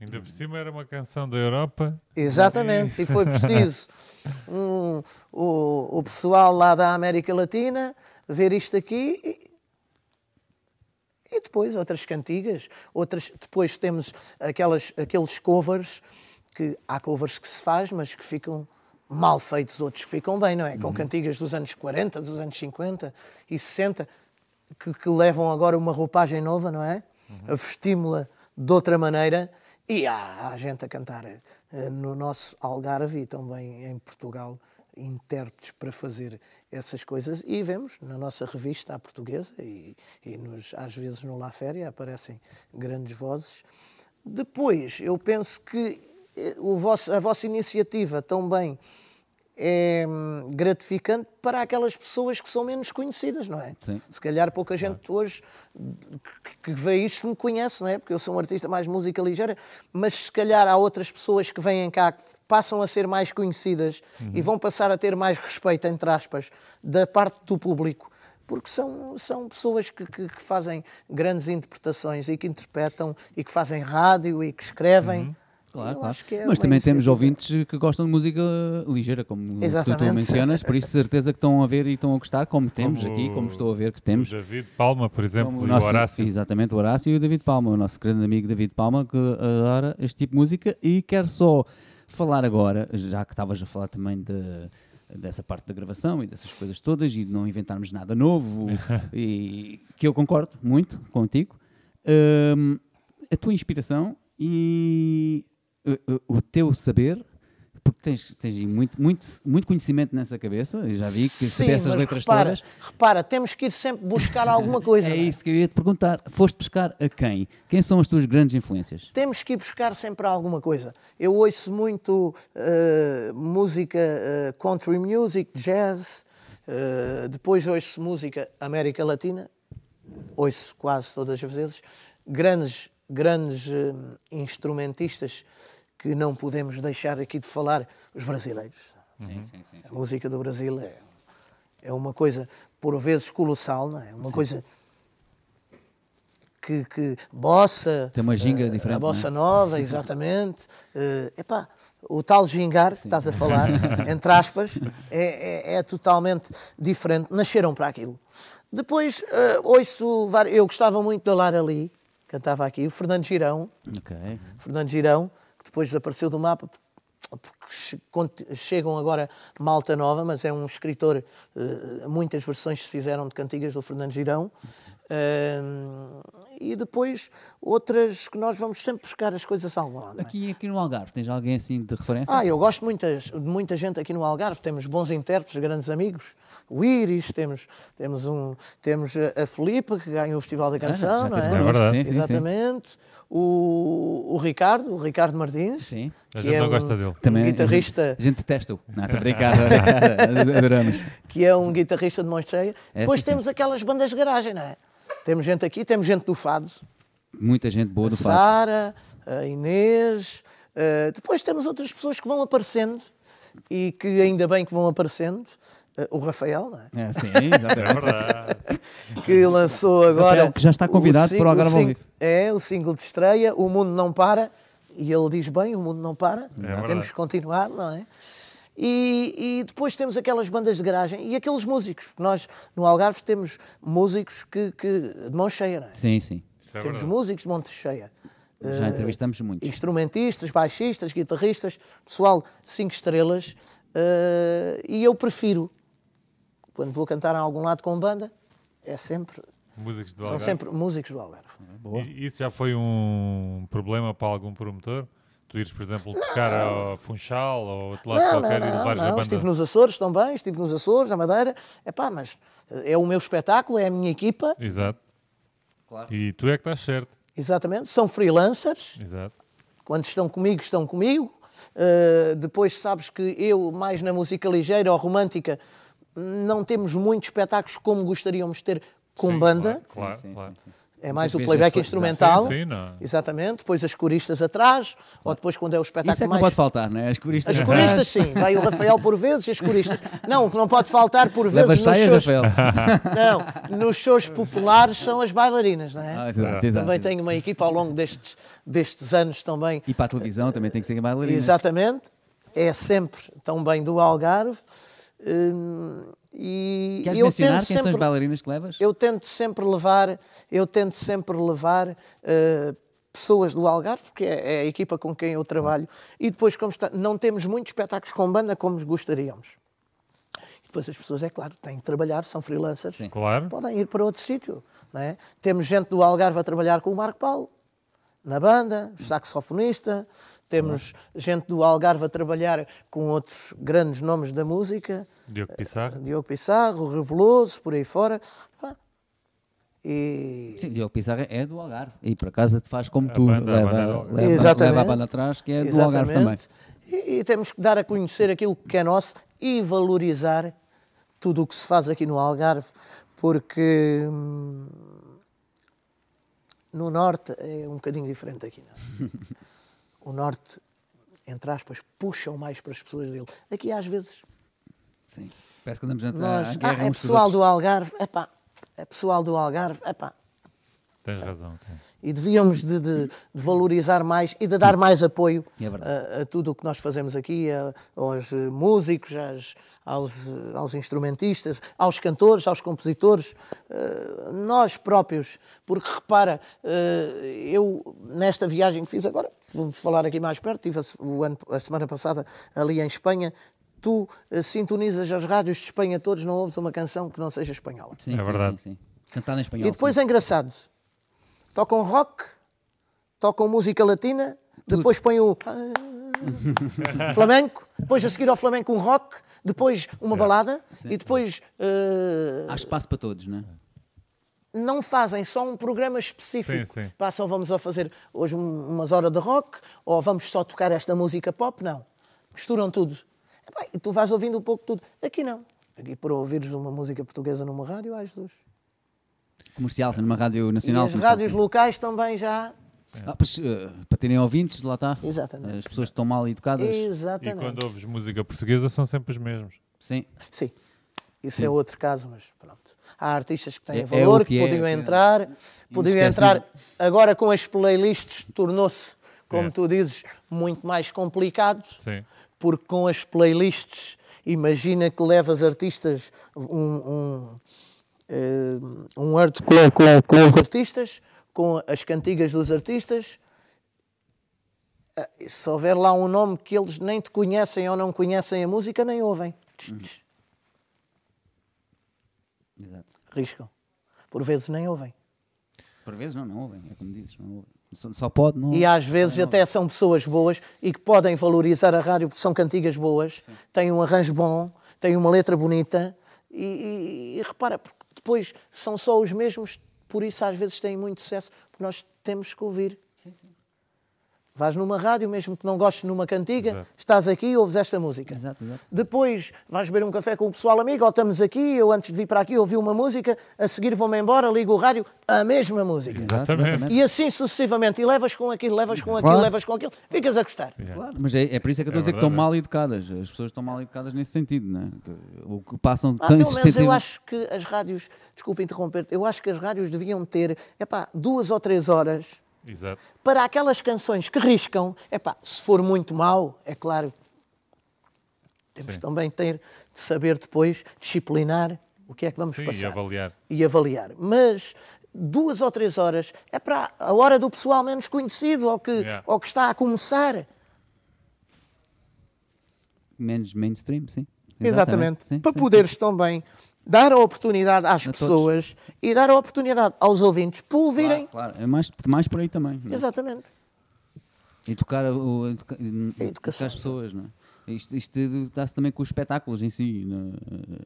Ainda por cima era uma canção da Europa. Exatamente, e foi preciso um- o, o pessoal lá da América Latina ver isto aqui e, e depois outras cantigas, outras, depois temos aquelas, aqueles covers, que há covers que se faz, mas que ficam mal feitos, outros que ficam bem, não é? Com cantigas dos anos 40, dos anos 50 e 60, que, que levam agora uma roupagem nova, não é? A vestímula de outra maneira. E há, há gente a cantar eh, no nosso Algarve e também em Portugal intérpretes para fazer essas coisas e vemos na nossa revista a portuguesa e, e nos, às vezes no La Féria aparecem grandes vozes. Depois, eu penso que eh, vosso, a vossa iniciativa também é hum, gratificante para aquelas pessoas que são menos conhecidas, não é? Sim. Se calhar pouca gente hoje que- vê isto me conhece, não é? Porque eu sou um artista mais música ligeira, mas se calhar há outras pessoas que vêm cá que passam a ser mais conhecidas e vão passar a ter mais respeito, entre aspas, da parte do público. Porque são, são pessoas que, que- que fazem grandes interpretações e que interpretam e que fazem rádio e que escrevem. Claro, claro. acho que é Mas também temos ouvintes que gostam de música ligeira, como tu- tu mencionas, por isso certeza que estão a ver e estão a gostar, como temos Como aqui, como estou a ver que O temos. David Palma, por exemplo, Como e o Horácio. Exatamente, o Horácio e o David Palma, o nosso grande amigo David Palma, que adora este tipo de música e quero só falar agora, já que estavas a falar também de, dessa parte da gravação e dessas coisas todas e de não inventarmos nada novo, e que eu concordo muito contigo, hum, a tua inspiração e uh, uh, o teu saber. Porque tens, tens muito, muito, muito conhecimento nessa cabeça, eu já vi que Sim, saber essas letras repara, todas. Repara, temos que ir sempre buscar alguma coisa. É é? isso que eu ia te perguntar. Foste pescar a quem? Quem são as tuas grandes influências? Temos que ir buscar sempre alguma coisa. Eu ouço muito eh, música eh, country music, jazz, eh, depois ouço música América Latina, ouço quase todas as vezes, grandes, grandes eh, instrumentistas que não podemos deixar aqui de falar, os brasileiros. Sim, sim, sim. A música do Brasil é, é uma coisa, por vezes, colossal, não é? Uma coisa que, que bossa. Tem uma ginga eh, diferente, A bossa não nova, exatamente. Eh, epá, o tal gingar que estás a falar, entre aspas, é, é, é totalmente diferente. Nasceram para aquilo. Depois, eh, ouço. Eu gostava muito da Lara Lee, cantava aqui, o Fernando Girão. Ok. Fernando Girão, depois desapareceu do mapa, porque chegam agora malta nova, mas é um escritor, eh, muitas versões se fizeram de cantigas do Fernando Girão. E depois outras que nós vamos sempre buscar as coisas ao lado. é? Aqui, aqui no Algarve, tens alguém assim de referência? Ah, eu gosto muitas, de muita gente aqui no Algarve, temos bons intérpretes, grandes amigos. O Iris, temos, temos, um, temos a a Filipa, que ganhou o Festival da Canção, já não é? connosco, verdade. sim, sim, sim. Exatamente. O, o Ricardo, o Ricardo Martins, Sim. A que gente é não um- gosta dele. Também um guitarrista, A gente detesta-o. Não, estou a. Adoramos. que é um guitarrista de mão cheia. É, Depois sim, sim. temos aquelas bandas de garagem, não é? Temos gente aqui, temos gente do Fado, Muita gente boa a do Fado. Sara, a Inês. eh, depois temos outras pessoas que vão aparecendo e que ainda bem que vão aparecendo. Eh, o Rafael, não é? É, sim, É exatamente. verdade. que lançou agora. Rafael, que já está convidado o para o Algarve ao vivo. É, o single de estreia, O Mundo Não Para. E ele diz bem: O Mundo Não Para. verdade. Temos que continuar, não é? E, e depois temos aquelas bandas de garagem e aqueles músicos. porque Nós, no Algarve, temos músicos que, que de mão cheia, não é? Sim, sim. É temos verdade. músicos de mão cheia. Já entrevistamos muitos. Instrumentistas, baixistas, guitarristas, pessoal cinco estrelas. eh, e eu prefiro, quando vou cantar em algum lado com banda, é sempre Músicos do são Algarve. sempre músicos do Algarve. E Isso já foi um problema para algum promotor? Tu ires, por exemplo, tocar ao Funchal ou a outro lado Não, não, qualquer e não, levares a não. banda? Estive nos Açores também, estive nos Açores, na Madeira. É pá, mas é o meu espetáculo, é a minha equipa, Exato. Claro. E tu é que estás certo. exatamente. São freelancers, Exato. quando estão comigo, estão comigo. Uh, depois sabes que eu, mais na música ligeira ou romântica, não temos muitos espetáculos como gostaríamos de ter com Sim, banda. Claro, Sim, sim, claro. É mais o playback é instrumental. Sim, sim, não. Exatamente. Depois as coristas atrás, ou depois quando é o espetáculo Isso é que não mais... pode faltar, não é? As coristas As coristas, sim. Vai o Rafael por vezes e as coristas. Não, o que não pode faltar por Leva vezes nos saias, shows... Rafael. Não, nos shows populares são as bailarinas, não é? Ah, exato, exato. Também tenho uma equipa ao longo destes, destes anos também. E para a televisão também tem que ser bailarina. Exatamente. É sempre também do Algarve. Hum, e Queres eu mencionar tento quem são as sempre- bailarinas que levas? eu tento sempre levar, eu tento sempre levar eh, pessoas do Algarve, porque é, é a equipa com quem eu trabalho, e depois, como está, não temos muitos espetáculos com banda como gostaríamos. E depois as pessoas, é claro, têm que trabalhar, são freelancers, Claro. podem ir para outro sítio. É? Temos gente do Algarve a trabalhar com o Marco Paulo, na banda, saxofonista, temos gente do Algarve a trabalhar com outros grandes nomes da música, Diogo Pissarro. Diogo Pissarro, Reveloso, por aí fora. E Sim, Diogo Pissarra é do Algarve. E por acaso te faz como A tu, banda, a leva, banda- leva, leva, a banda atrás, que é do Algarve também. E, e temos que dar a conhecer aquilo que é nosso e valorizar tudo o que se faz aqui no Algarve, porque hum, no Norte é um bocadinho diferente aqui. Não? o Norte, entre aspas, puxam mais para as pessoas dele. Aqui às vezes Sim. Parece que andamos a, nós, a ah, guerra é pessoal do Algarve, epá, é pessoal do Algarve, epá, Tens razão. tens. e devíamos de, de- de valorizar mais e de dar mais apoio É a, a tudo o que nós fazemos aqui, a- aos músicos, às- aos, aos instrumentistas, aos cantores, aos compositores, eh, nós próprios, porque repara, eh, eu nesta viagem que fiz agora, vou falar aqui mais perto, tive a, se- o ano- a semana passada ali em Espanha, tu eh, sintonizas as rádios de Espanha todos, não ouves uma canção que não seja espanhola. Sim, É sim, verdade. sim, sim. Cantada em espanhol. E depois sim. é engraçado. Tocam rock, tocam música latina, depois põem o flamenco, depois a seguir ao flamenco um rock, depois uma balada e depois eh, Há espaço para todos, não é? não fazem só um programa específico. Sim, sim. Só vamos a fazer hoje um- umas horas de rock ou vamos só tocar esta música pop. Não. Misturam tudo. E tu vais ouvindo um pouco tudo. Aqui não. Aqui para ouvires uma música portuguesa numa rádio, ai Jesus. Comercial, numa rádio E nacional. as comercial, rádios sim. locais também já. Ah, pois, eh, para terem ouvintes, lá está. Exatamente. As pessoas estão mal educadas. E Exatamente. quando ouves música portuguesa são sempre os mesmos. Sim. Sim, isso é outro caso, mas pronto. Há artistas que têm É- é valor, o que, que é, podiam é entrar, podiam entrar. Agora com as playlists tornou-se, como É. tu dizes, muito mais complicado, Sim. porque com as playlists, imagina que levas artistas, um, um, eh, um word com, com, com os artistas, com as cantigas dos artistas. Ah, Se houver lá um nome que eles nem te conhecem ou não conhecem a música, nem ouvem. Exato. Riscam. Por vezes nem ouvem. Por vezes não, não ouvem, é como dizes. Não ouvem. Só, só pode, não E às vezes até são pessoas boas e que podem valorizar a rádio porque são cantigas boas, têm um arranjo bom, têm uma letra bonita e, e- e repara, porque depois são só os mesmos, por isso às vezes têm muito sucesso, porque nós temos que ouvir. Sim, sim. Vais numa rádio, mesmo que não gostes numa cantiga, Exato. estás aqui e ouves esta música. Exato, exato. Depois vais beber um café com o pessoal amigo, ou estamos aqui, eu antes de vir para aqui ouvi uma música, a seguir vou-me embora, ligo o rádio, a mesma música. Exato, Exatamente. E assim sucessivamente, e levas com aquilo, levas com aquilo, Claro. levas com aquilo, ficas a gostar. Claro, mas é, é por isso é que eu estou É a dizer que estão verdade, mal educadas. As pessoas estão mal educadas nesse sentido, não é? O que passam Ah, tão pelo menos eu acho que as rádios, desculpa interromper-te, eu acho que as rádios deviam ter epá, duas ou três horas Exato. para aquelas canções que riscam. Epá, se for muito mau, é claro, temos Sim. também ter de saber depois disciplinar o que é que vamos Sim, e passar avaliar. e avaliar. Mas duas ou três horas é para a hora do pessoal menos conhecido ou que, Yeah. ou que está a começar. Menos mainstream, sim. Exatamente. Sim, para sim, poderes também dar a oportunidade às A todos. pessoas e dar a oportunidade aos ouvintes para ouvirem. Claro, claro. É mais, mais por aí também. não é? Exatamente. Educar, o, educa- educar as pessoas, não é? Isto, isto dá-se também com os espetáculos em si. né?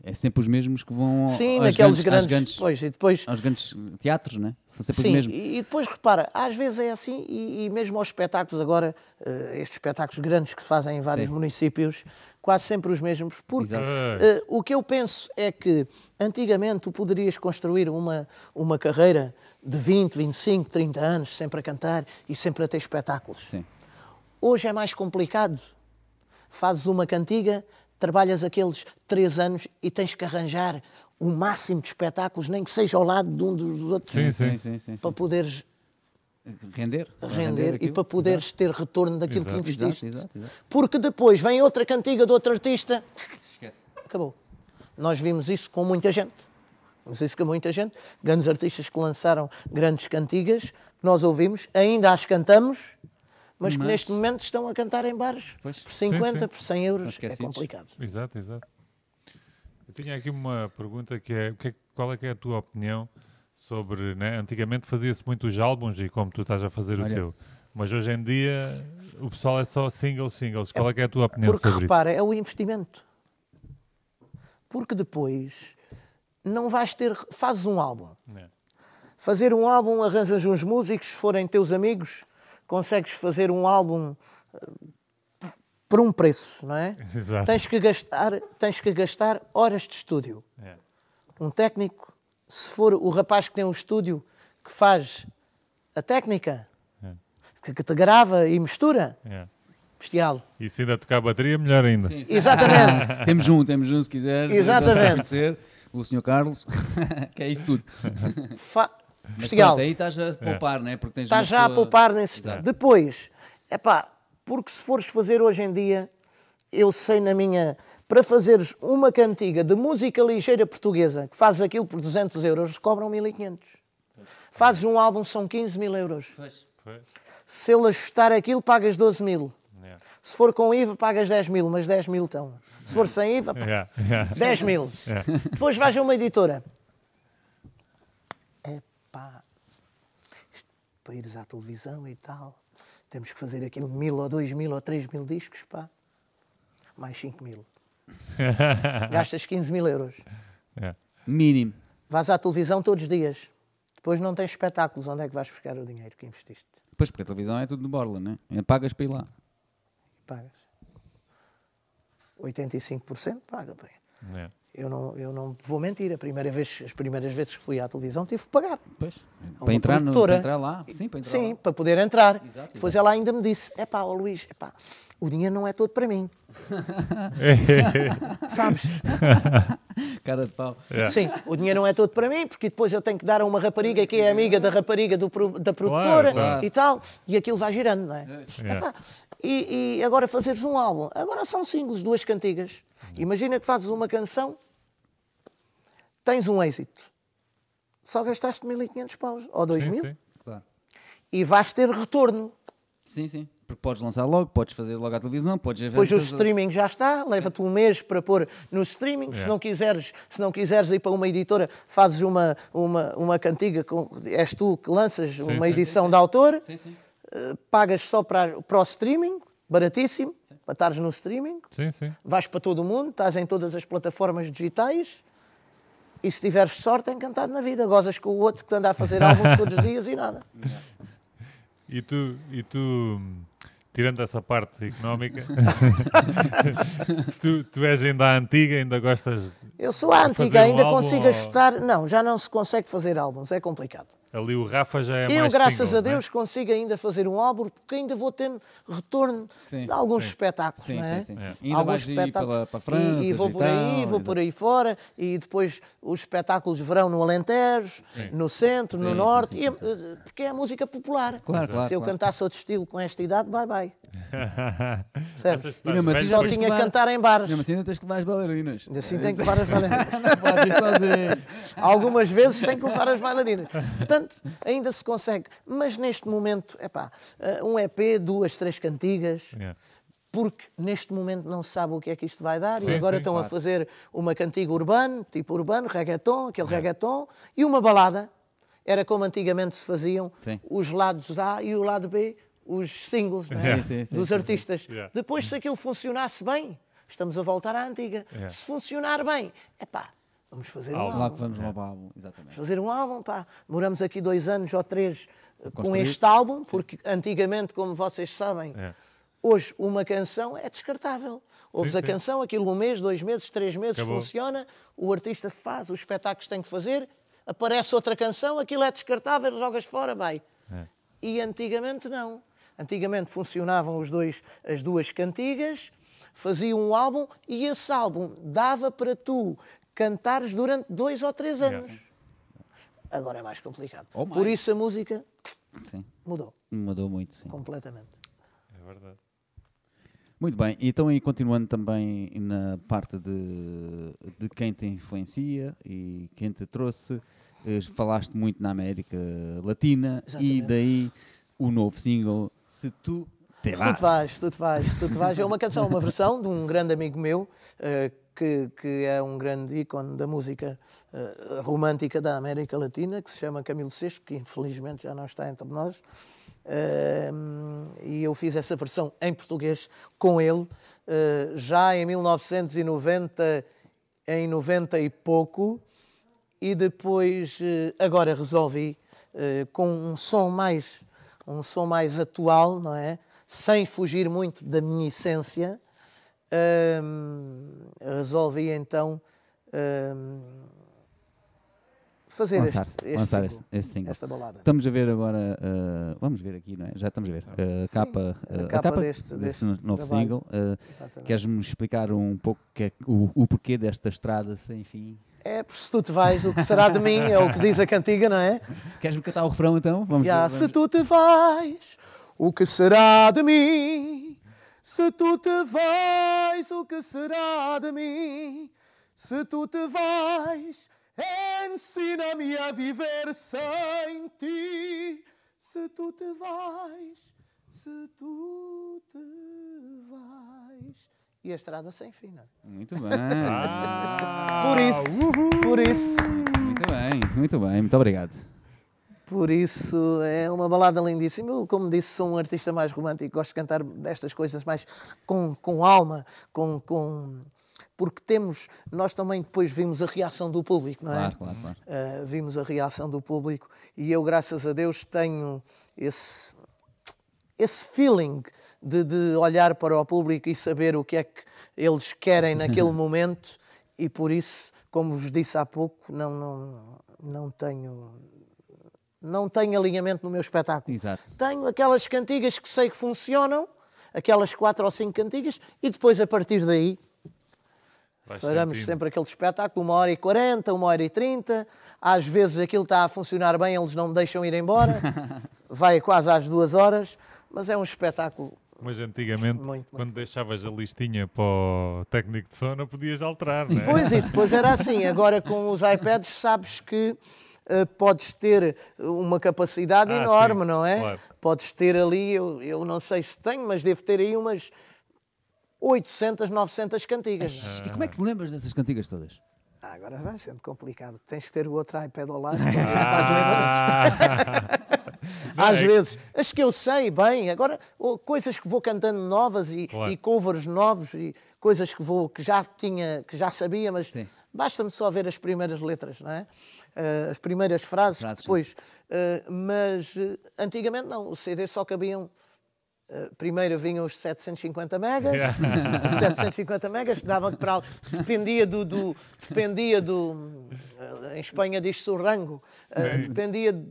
É sempre os mesmos que vão Sim, aos naqueles grandes, grandes, pois, e depois aos grandes teatros, né? São sempre Sim, os mesmos. e depois repara, às vezes é assim, e, e mesmo aos espetáculos agora, eh, estes espetáculos grandes que se fazem em vários Sim. municípios, quase sempre os mesmos, porque eh, o que eu penso é que antigamente tu poderias construir uma, uma carreira de 20, 25, 30 anos, sempre a cantar e sempre a ter espetáculos. Sim. Hoje é mais complicado. Fazes uma cantiga, trabalhas aqueles três anos e tens que arranjar o máximo de espetáculos, nem que seja ao lado de um dos outros, Sim, Sim, sim. sim, sim, sim. para poderes Render. render e aquilo. para poderes ter retorno daquilo Exato. que Exato, investiste. exato, exato. Porque depois vem outra cantiga de outro artista, Esquece. acabou. Nós vimos isso com muita gente. Vimos isso com muita gente. Grandes artistas que lançaram grandes cantigas, que nós ouvimos, ainda as cantamos, mas, que Mas- neste momento estão a cantar em bares Pois. por 50, sim. por 100 euros. É complicado. Exato, exato. Eu tinha aqui uma pergunta que é, que é- qual é que é a tua opinião sobre, né? antigamente fazia-se muito os álbuns e como tu estás a fazer Olha. o teu, mas hoje em dia o pessoal é só singles, singles. Qual é que é a tua opinião Porque sobre repara, é o investimento. Porque depois não vais ter. Fazes um álbum. isso? É. Fazer um álbum, arranjas uns músicos, se forem teus amigos, consegues fazer um álbum eh, por um preço, não é? Exato. Tens que gastar, tens que gastar horas de estúdio. É. Um técnico, se for o rapaz que tem um estúdio que faz a técnica, É. que que te grava e mistura, É. bestial. E se ainda tocar a bateria, melhor ainda. Sim, sim. Exatamente. temos um, temos um, se quiseres. Exatamente. O Sr. Carlos, que é isso tudo. Fa- Mas Bestial. pronto, aí estás a poupar, né? Porque tens Estás já a pessoa- poupar nesse. Exato. Depois, é pá, porque se fores fazer hoje em dia, eu sei na minha. Para fazeres uma cantiga de música ligeira portuguesa, que fazes aquilo por 200 euros, cobram 1500. Fazes um álbum, são 15 mil euros. Pois. Pois. Se ele ajustar aquilo, pagas 12 mil. É. Se for com IVA, pagas 10 mil, mas 10 mil estão. Se for sem IVA, pá, É. É. 10 mil. É. Depois vais a uma editora. Pá, para ires à televisão e tal, temos que fazer aquilo mil ou dois mil ou três mil discos, pá. Mais 5 mil. Gastas 15 mil euros. É. Mínimo. Vais à televisão todos os dias. Depois não tens espetáculos. Onde é que vais buscar o dinheiro que investiste? Pois, porque a televisão é tudo de borla, né? É pagas para ir lá. Pagas. 85% paga. pá. É. Eu não, eu não vou mentir. A primeira vez, as primeiras vezes que fui à televisão tive que pagar. Pois. Para entrar, no, para entrar lá. Sim, para entrar Sim, lá. para poder entrar. Exato, Depois ela ainda me disse: é pá, Luís, epá, o dinheiro não é todo para mim. Sabes? Cara de pau. É. Sim, o dinheiro não é todo para mim, porque depois eu tenho que dar a uma rapariga que é amiga da rapariga do da produtora claro. e tal, e aquilo vai girando, não é? É. Epá, E, e agora fazeres um álbum, agora são singles, duas cantigas. Imagina que fazes uma canção, tens um êxito, só gastaste 1500 paus ou 2000 Sim, sim. Claro. e vais ter retorno. Sim, sim. Porque podes lançar logo, podes fazer logo à televisão, podes ver. Depois o streaming já está, leva-te um mês para pôr no streaming. Se, É. não quiseres, se não quiseres ir para uma editora, fazes uma, uma, uma cantiga, com, és tu que lanças uma sim, edição de autor, Sim, sim. Eh, pagas só para, para o streaming, baratíssimo, para estares no streaming, Sim, sim. vais para todo o mundo, estás em todas as plataformas digitais. E se tiveres sorte, é encantado na vida. Gozas com o outro que anda a fazer álbuns todos os dias e nada. E tu, e tu tirando essa parte económica, tu, tu és ainda a antiga, ainda gostas Eu sou a antiga, um ainda álbum consigo ou- ajustar. Não, já não se consegue fazer álbuns, é complicado. Ali o Rafa já é eu, mais graças singles, a né? Deus, consigo ainda fazer um álbum porque ainda vou ter retorno Sim, de alguns sim. espetáculos, Sim, não é? sim, sim, sim. É. Ainda Alguns espetáculos. pela, para a França e, e vou e por aí, tal, vou por aí fora e depois os espetáculos de verão no Alentejo, no centro, Sim, no sim, norte, sim, e é- sim, sim. porque é a música popular. Claro, Se claro, eu claro. cantasse outro estilo com esta idade, bye bye. Que E mesmo assim já tinha que levar- cantar em bares. Mesmo assim ainda tens que levar as bailarinas. Ainda assim tem que levar as bailarinas. Não podes ir sozinho. Algumas vezes tem que levar as bailarinas. Portanto, ainda se consegue. Mas neste momento, epá, eh, um EP, duas, três cantigas, É. porque neste momento não se sabe o que é que isto vai dar Sim, e agora sim, estão a claro. fazer uma cantiga urbana, tipo urbano, reggaeton, aquele reggaeton, e uma balada. Era como antigamente se faziam Sim. os lados A e o lado B os singles é? Yeah. Sim, sim, sim, dos sim, artistas. Yeah. Depois, se aquilo funcionasse bem, estamos a voltar à antiga. Yeah. Se funcionar bem, é pá, vamos fazer um Álbum. Lá que vamos para o álbum, exatamente. fazer um álbum, pá. Demoramos aqui dois anos ou três eh, com este álbum, porque antigamente, como vocês sabem, É. hoje uma canção é descartável. Ouves Sim, a sim. canção, aquilo um mês, dois meses, três meses, Acabou. funciona, o artista faz os espetáculos que tem que fazer, aparece outra canção, aquilo é descartável, jogas fora, vai. É. E antigamente não. Antigamente funcionavam os dois, as duas cantigas, faziam um álbum e esse álbum dava para tu cantares durante dois ou três anos. Agora é mais complicado. Ou Por mais. isso a música Sim, mudou mudou muito, sim. completamente. É verdade. Muito bem, então aí continuando também na parte de, de quem te influencia e quem te trouxe, eh, falaste muito na América Latina e Exatamente. daí o novo single Se Tu Te Se tu te vais, tu te vais, tu te vais. É uma canção, uma versão de um grande amigo meu, eh, que, que é um grande ícone da música eh, romântica da América Latina, que se chama Camilo Sesto, que infelizmente já não está entre nós. Eh, e eu fiz essa versão em português com ele, já em 1990, em 90 e pouco, e depois agora resolvi com um som mais um som mais atual, não é? Sem fugir muito da minha essência, hum, resolvi então hum, fazer Lançar, este, este lançar single, este, este single. esta balada. Estamos a ver agora, uh, vamos ver aqui, não é? Já estamos a ver uh, a Sim, capa, a uh, capa deste- deste novo trabalho. single. Queres-me explicar um pouco que é, o, o porquê desta estrada sem fim? É, porque se tu te vais, o que será de mim é o que diz a cantiga, não é? Queres-me cantar o refrão então? Vamos, Já, vamos- se tu te vais, o que será de mim? Se tu te vais, o que será de mim? Se tu te vais, ensina-me a viver sem ti. Se tu te vais, se tu te vais. E a estrada sem fim, não é? Muito bem. Ah, Por isso, por isso. Muito bem, muito bem, muito obrigado. Por isso é uma balada lindíssima. Eu, como disse, sou um artista mais romântico, gosto de cantar destas coisas mais com, com alma, com, com... porque temos, nós também depois vimos a reação do público, não é? Claro, claro, claro. Uh, vimos a reação do público e eu, graças a Deus, tenho esse, esse feeling de, de olhar para o público e saber o que é que eles querem naquele momento e por isso, como vos disse há pouco, não, não, não tenho não tenho alinhamento no meu espetáculo. Exato. Tenho aquelas cantigas que sei que funcionam, aquelas quatro ou cinco cantigas, e depois a partir daí Faremos sempre aquele espetáculo, uma hora e quarenta, uma hora e trinta. Às vezes aquilo está a funcionar bem, eles não me deixam ir embora. Vai quase às duas horas, mas é um espetáculo. Mas antigamente, Muito, muito. quando deixavas a listinha para o técnico de não podias alterar, não é? Pois e depois era assim. Agora com os iPads sabes que podes ter uma capacidade Ah, enorme, sim, não é? claro. Podes ter ali, eu, eu não sei se tenho, mas devo ter aí umas 800, 900 cantigas. E como é que te lembras dessas cantigas todas? Ah, agora vai sendo complicado. Tens que ter o outro iPad ao lado. Ah, Às é vezes, as que eu sei bem, agora coisas que vou cantando novas e, Claro. e covers novos e coisas que vou que já tinha, que já sabia, mas Sim. Basta-me só ver as primeiras letras, não é? Eh, as primeiras frases, Frases, depois. eh, mas eh, antigamente não, o CD só cabiam. primeiro vinham os 750 megas, 750 megas, dava para dependia do, do- dependia do em Espanha diz-se o rango, eh, dependia de-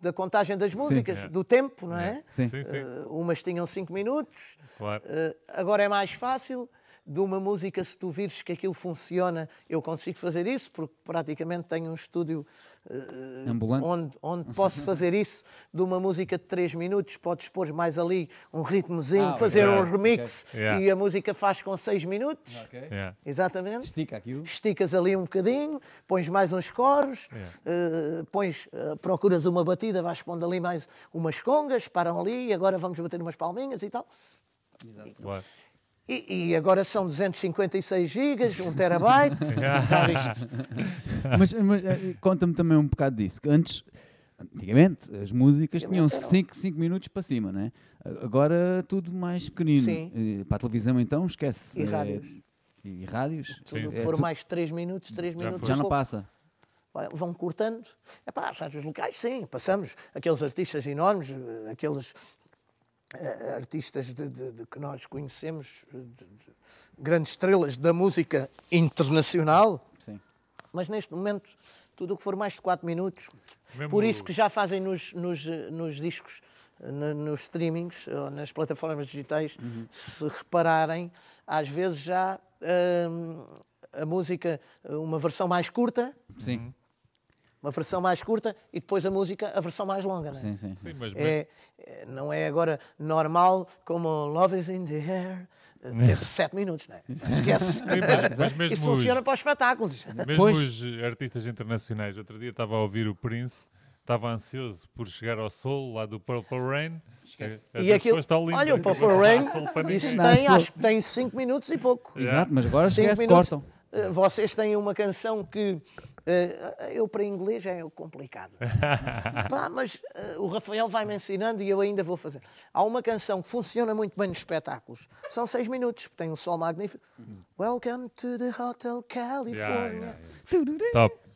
da contagem das músicas, É. do tempo, não é? Sim. Sim, sim, Eh, umas tinham 5 minutos, claro. eh, agora é mais fácil. De uma música, se tu vires que aquilo funciona, eu consigo fazer isso, porque praticamente tenho um estúdio Ambulante. onde, onde posso fazer isso. De uma música de 3 minutos, podes pôr mais ali um ritmozinho, Ah, fazer um Ok. remix Ok. Yeah. e a música faz com 6 minutos. Yeah. Exatamente. Estica aquilo. Esticas ali um bocadinho, pões mais uns coros, eh, pões, eh, procuras uma batida, vais pondo ali mais umas congas, param ali, agora vamos bater umas palminhas e tal. Claro. E, e agora são 256 gigas, 1 terabyte. Mas mas, eh, conta-me também um bocado disso. que Antes, antigamente, as músicas tinham 5 minutos para cima, não é? Agora tudo mais pequenino. Sim. Para a televisão então, esquece. E Eh, rádios. E rádios? Tudo o que É, for tu- mais de 3 minutos, 3 minutos. Já e não passa. Vão cortando. É pá, as rádios locais, sim, passamos. Aqueles artistas enormes, eh, aqueles artistas de, de- de que nós conhecemos, de- de- grandes estrelas da música internacional, Sim. mas neste momento, tudo o que for mais de 4 minutos, Mesmo por isso que já fazem nos, nos, nos discos, na- nos streamings, ou nas plataformas digitais, se repararem, às vezes já hum, a música, uma versão mais curta, Sim. Uma versão mais curta e depois a música, a versão mais longa. Não é? Sim, sim. Sim, mas É, é- não é agora normal como Love is in the Air eh, ter 7 minutos, não é? Esquece. Sim, mas, Isso os- funciona para os espetáculos. Mesmo Pois. os artistas internacionais, outro dia estava a ouvir o Prince, estava ansioso por chegar ao Soul, lá do Purple Rain. A- a E aquilo, ao Limbo, olha, o Purple Rain, isso tem, acho que tem 5 minutos e pouco. Exato, mas agora Cinco esquece, minutos. cortam. Eh, Vocês têm uma canção que eu para inglês é complicado. Pá, mas eh, o Rafael vai me ensinando e eu ainda vou fazer. Há uma canção que funciona muito bem nos espetáculos. São seis minutos, porque tem um sol magnífico. Welcome to the Hotel California. Yeah, yeah, Top.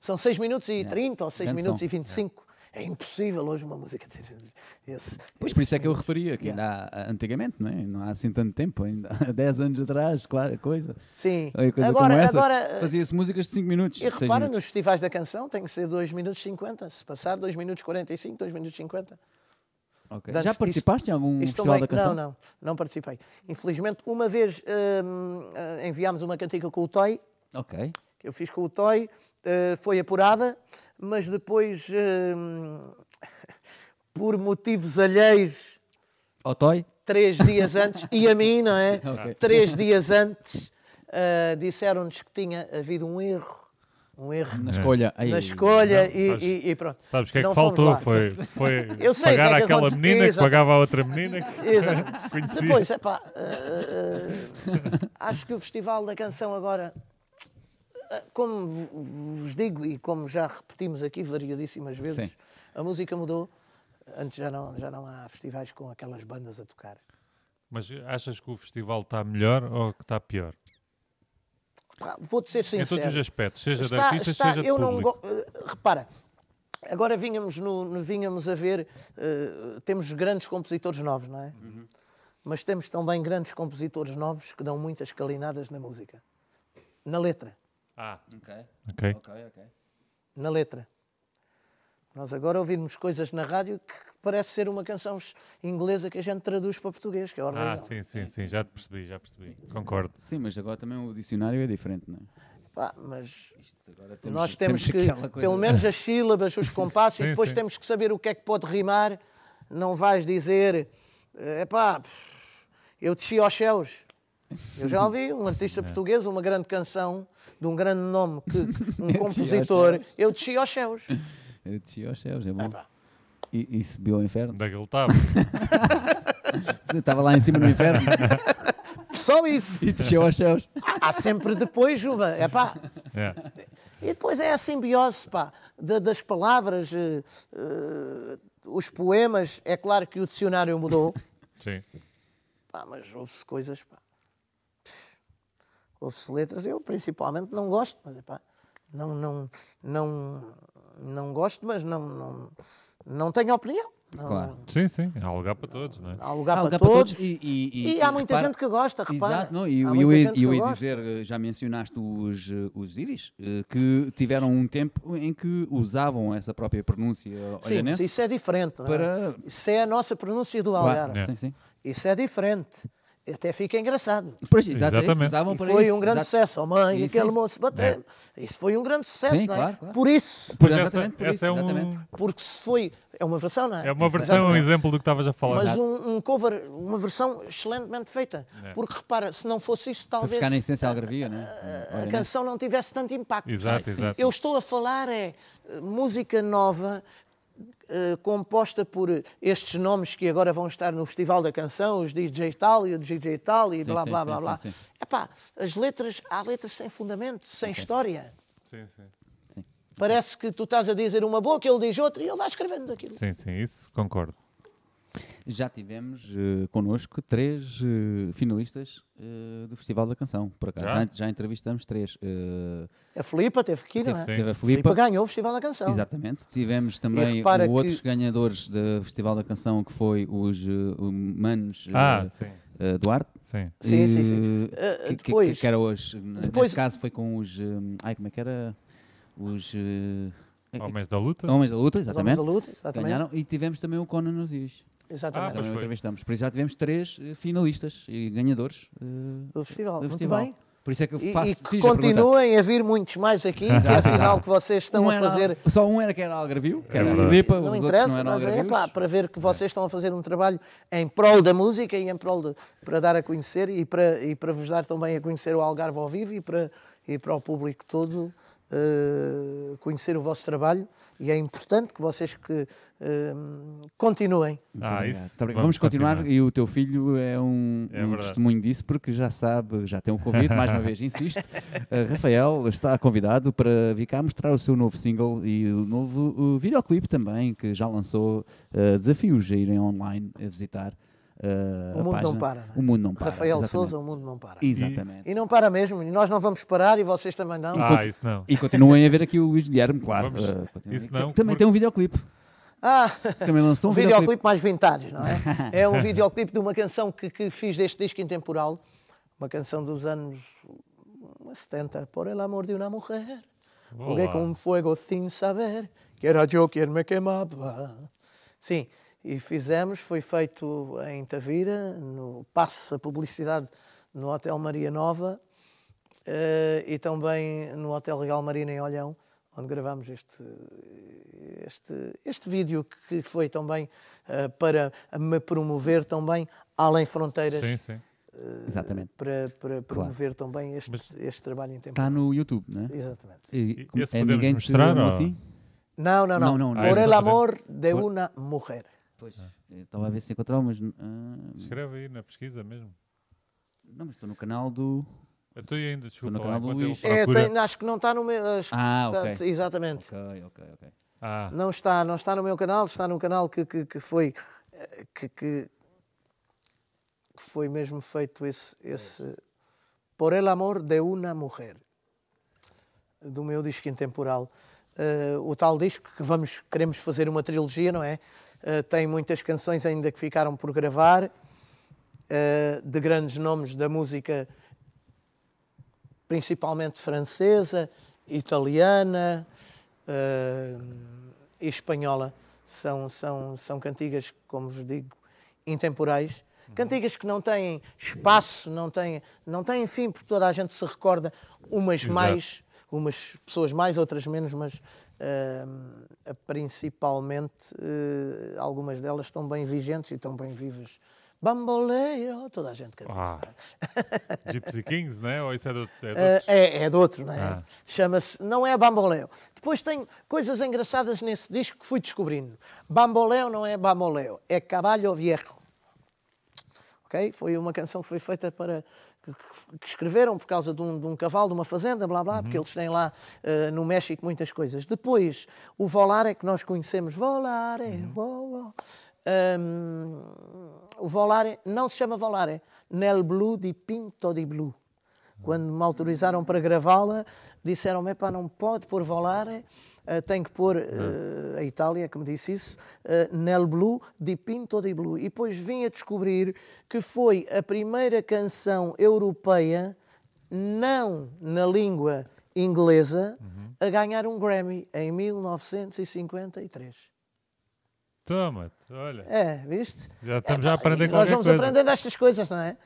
São 6 minutos e 30 ou 6 Grande minutos som. e 25. É impossível hoje uma música ter esse. Pois por isso é que eu referia, que ainda há, antigamente, não é? Não há assim tanto tempo, ainda há 10 anos atrás, coisa. Sim. Coisa Agora, agora fazia-se músicas de 5 minutos. e repara, minutos. nos festivais da canção tem que ser 2 minutos e 50. Se passar 2 minutos e 45, 2 minutos e 50. Ok. Antes Já participaste em algum Isto festival também, da canção? não, não, não participei. Infelizmente, uma vez hum, eh, enviámos uma cantiga com o Toy, Ok. que eu fiz com o Toy, eh, foi apurada, mas depois, hum, por motivos alheios, Toy? três dias antes, e a mim, não é? Ok. Três dias antes, ah, disseram-nos que tinha havido um erro. Um erro Na escolha. Aí. na escolha Não, e, e- e pronto. Sabes o que é que faltou? Foi, foi Eu sei o que pagar é que àquela aconteceu. menina que Exato. pagava a outra menina que Exato. conhecia. Depois, epá, ah, ah, acho que o Festival da Canção agora, como v- vos digo e como já repetimos aqui variadíssimas vezes, Sim. a música mudou. Antes já não, já não há festivais com aquelas bandas a tocar. Mas achas que o festival está melhor ou que está pior? Vou-te ser Em sincero. todos os aspectos, seja de Está- artistas, está- seja de eu não público. go- eh, repara, agora vínhamos, no, no- vínhamos a ver, eh, temos grandes compositores novos, não é? Uhum. Mas temos também grandes compositores novos que dão muitas calinadas na música. Na letra. Ah, Ok. ok. Ok, ok. Na letra. Nós agora ouvimos coisas na rádio que parece ser uma canção inglesa que a gente traduz para português, que é horrível. Ah, sim, sim, sim, já te percebi, já percebi. Concordo. Sim, mas agora também o dicionário é diferente, não é? Pá, mas Isto agora temos, Nós temos, que, aquela coisa- pelo menos as sílabas, os compassos, e Sim, depois sim. temos que saber o que é que pode rimar. Não vais dizer, epá, pff, eu desci aos céus. Eu já ouvi um artista português, uma grande canção de um grande nome, que, um compositor, eu desci aos céus. Eu desci aos céus, é bom. Epá, E, e subiu ao inferno. Onde é que ele estava? Estava lá em cima no inferno Só isso. e desceu aos céus. Há sempre depois uma. Epá, É. E depois é a simbiose pá, da- das palavras, eh, os poemas. É claro que o dicionário mudou. Sim. Pá, mas houve-se coisas, pá. Houve-se letras, eu principalmente não gosto, mas pá, não, não, não, não gosto, mas não, não, não tenho opinião. Não, Claro. Sim, sim. Há lugar para todos, não é? Há lugar, Há para, lugar todos. E, e- E, e- há e muita repara- gente que gosta, repara. Exato, não, e eu, ia- eu ia dizer, eh, já mencionaste os, eh, os íris, eh, que tiveram um tempo em que usavam essa própria pronúncia Sim, olhanense isso é diferente. não é? para... Isso é a nossa pronúncia do Claro, Algarve. É. Sim, sim. Isso é diferente. Até fica engraçado. Pois, é isso, Exatamente. usavam E para foi isso, um grande exato. sucesso. Oh, mãe, Isso, aquele isso. moço bateu. Isso foi um grande sucesso, Sim, não é? claro, claro. Por isso. Pois, essa, exatamente, por essa isso, é, um, exatamente. Porque se foi. É uma versão, não é? é uma versão, um exemplo do que estavas a falar. Mas um, um cover, uma versão excelentemente feita. Porque repara, se não fosse isso, talvez buscar na essência algarvia, né? a Olhanense. canção não tivesse tanto impacto. Exato, exato. Eu estou a falar é música nova eh, composta por estes nomes que agora vão estar no Festival da Canção, os DJ tal e o DJ tal e Sim, blá sim, blá blá sim, blá. sim. Epá, as letras, há letras sem fundamento, sem história. Sim, sim. Sim. Parece que tu estás a dizer uma boca, ele diz outra e ele vai escrevendo aquilo. Sim, sim, isso concordo. Já tivemos eh, connosco três eh, finalistas eh, do Festival da Canção. Por acaso, Já? já, já entrevistamos três. A Filipa teve que ir, não é? Teve a Filipa Filipa. ganhou o Festival da Canção. Exatamente. Tivemos também outros que- ganhadores do Festival da Canção, que foi os Manos Ah, sim. Duarte. Sim. Sim, sim, sim. Que, que- depois- que era hoje. depois- Neste caso foi com os. ai, como é que era? Os. eh, eh, Homens da luta. Homens da Luta, Os Homens exatamente. da Luta, exatamente. Ganharam. E tivemos também o Conan Osiris. Exatamente. Ah, Também o entrevistamos. Por isso já tivemos três eh, finalistas e ganhadores eh, do festival. do Muito festival. bem. Por isso é que eu faço. e que fiz a continuem a vir muitos mais aqui, que é sinal que vocês estão Um a era- fazer. Só um era que era Algarvio, que É era a verdade. Filipa, Não interessa, não mas é pá, para ver que vocês estão a fazer um trabalho em prol da música e em prol de, para dar a conhecer e para, e para vos dar também a conhecer o Algarve ao vivo e para, e para o público todo eh, conhecer o vosso trabalho. E é importante que vocês que eh, continuem. Ah, isso. Obrigado. Vamos, continuar. e o teu filho é um, É um testemunho disso porque já sabe, já tem um convite, mais uma vez insisto. Uh, Rafael está convidado para vir cá mostrar o seu novo single e o novo uh, videoclipe também, que já lançou uh, desafios a irem online a visitar. Uh, O mundo página. para, é? O mundo não para. Rafael exatamente. Souza, o mundo não para. Exatamente. E não para mesmo, e nós não vamos parar e vocês também não. Ah, conti- isso não. E continuem a ver aqui o Luís Guilherme, claro. Vamos. uh. Isso não, Também porque- tem um videoclipe. Ah, Também lançou um um videoclipe. videoclipe mais vintage, não é? É um videoclipe de uma canção que, que fiz deste disco intemporal, uma canção dos anos 70, Por el amor de una mujer. Olá. com um fogo sem saber que era eu quem me queimava. Sim, e fizemos, foi feito em Tavira, no passo a publicidade no Hotel Maria Nova eh, e também no Hotel Real Marina em Olhão, onde gravamos este, este, este vídeo que foi também eh, para me promover também além fronteiras, Sim, sim. Exatamente. para, para promover também este, Mas- este trabalho em tempo. Está no YouTube, não é? Exatamente. E, E- como- é ninguém te mostrar, ou- assim? Não, não, não. Não, não, não. Ah, Por esse el não amor de Por- uma mujer. Pois. eu Estava a ver se encontrava, mas. ah, Escreve aí na pesquisa mesmo. não, mas estou no canal do. Eu estou ainda, desculpa. no lá, canal do Luís. É, tem- acho que não está no meu. acho que Ah, está- ok. exatamente. Ok, ok, ok. Ah, Não está, não está no meu canal, está no canal que, que, que foi eh, que, que, que foi mesmo feito esse, esse Por el amor de una mujer do meu disco intemporal. Eh, o tal disco que vamos queremos fazer uma trilogia, não é? Eh, tem muitas canções ainda que ficaram por gravar eh, de grandes nomes da música principalmente francesa, italiana eh, e espanhola. São, são, são cantigas, como vos digo, intemporais. Cantigas que não têm espaço, não têm, não têm fim, porque toda a gente se recorda, umas Exato. mais, umas pessoas mais, outras menos, mas eh, principalmente eh, algumas delas estão bem vigentes e estão bem vivas. Bamboleio, toda a gente canta. Ah. isso. Gypsy Kings, né? Ou isso é de, outro- é de Eh, outros? é, é de outro, não é? Ah. Chama-se, não é Bamboleo. Depois tem coisas engraçadas nesse disco que fui descobrindo. Bamboleo não é Bamboleo, é Caballo Viejo. Ok? Foi uma canção que foi feita para. Que, que- escreveram por causa de um, de um cavalo, de uma fazenda, blá blá, porque eles têm lá eh, no México muitas coisas. Depois, o Volare que nós conhecemos, Volare, vo- vo. Ahm, o Volare não se chama Volare, Nel Blue di Pinto di Blue. Quando me autorizaram para gravá-la, disseram-me, "Epá, não pode pôr Volare, eh, tem que pôr eh, a Itália, que me disse isso, eh, Nel Blue di Pinto di Blue. E depois vim a descobrir que foi a primeira canção europeia, não na língua inglesa, a ganhar um Grammy em 1953. Toma, olha. É, viste? Já estamos já a aprender E nós vamos coisa. aprendendo estas coisas, não é?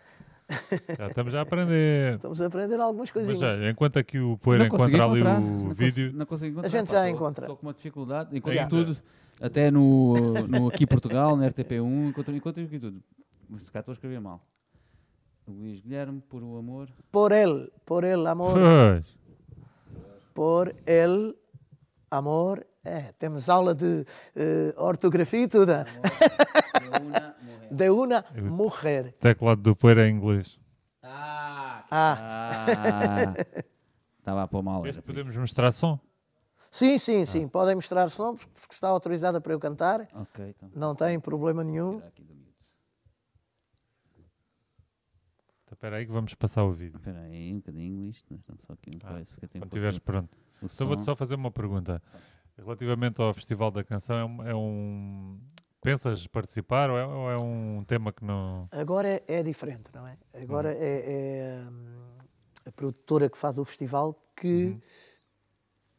Já estamos a aprender. Estamos a aprender algumas coisinhas. Mas já, enquanto aqui o Poeira encontra ali o vídeo, não consigo encontrar, A gente já encontra. Estou com uma dificuldade, encontro Ainda. tudo, até no, no Aqui Portugal, na RTP1, encontro, encontro aqui tudo. Se cá estou a escrever mal. Luís Guilherme, por o amor. Por el, por el amor, pois, por el amor. É, temos aula de eh, ortografia e tudo. ah. De uma mulher. teclado do Poeira em inglês. Ah, Ah, ah, estava a pôr mal. Este podemos mostrar som? Sim, sim, sim. Podem mostrar som porque está autorizada para eu cantar. Ok, então. Não tem problema nenhum. Então, Espera aí que vamos passar o vídeo. Espera aí, um bocadinho isto. Nós estamos só aqui um Ah, porque eu tenho Quando estiveres pronto. o Então vou-te só fazer uma pergunta. Relativamente ao Festival da Canção, é um... Pensas participar ou é, ou é um tema que não... Agora é, é diferente, não é? Agora é, é, hum, a produtora que faz o festival que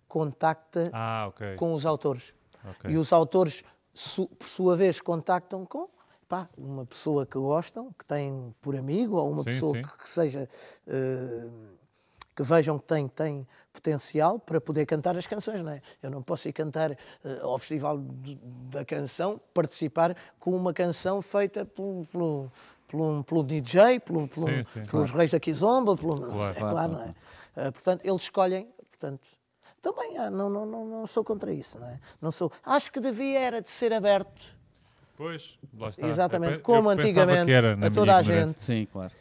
contacta Ah, ok. com os autores. ok. E os autores, su- por sua vez, contactam com pá, uma pessoa que gostam, que têm por amigo, ou uma Sim, pessoa sim. Que, que seja. eh, que vejam que tem, tem potencial para poder cantar as canções, não é? Eu não posso ir cantar eh, ao Festival de- da Canção, participar com uma canção feita pelo, pelo, pelo, pelo DJ, pelo, pelo- Sim, sim. pelos Reis da Kizomba, pelo, Claro. é Claro, claro, claro, não é? Eh, portanto, eles escolhem, portanto, também ah, não, não, não, não sou contra isso, não é? Não sou. Acho que devia era de ser aberto, Pois, lá está. exatamente, Eu como eu antigamente, era, a toda a ignorância. gente, Sim, claro.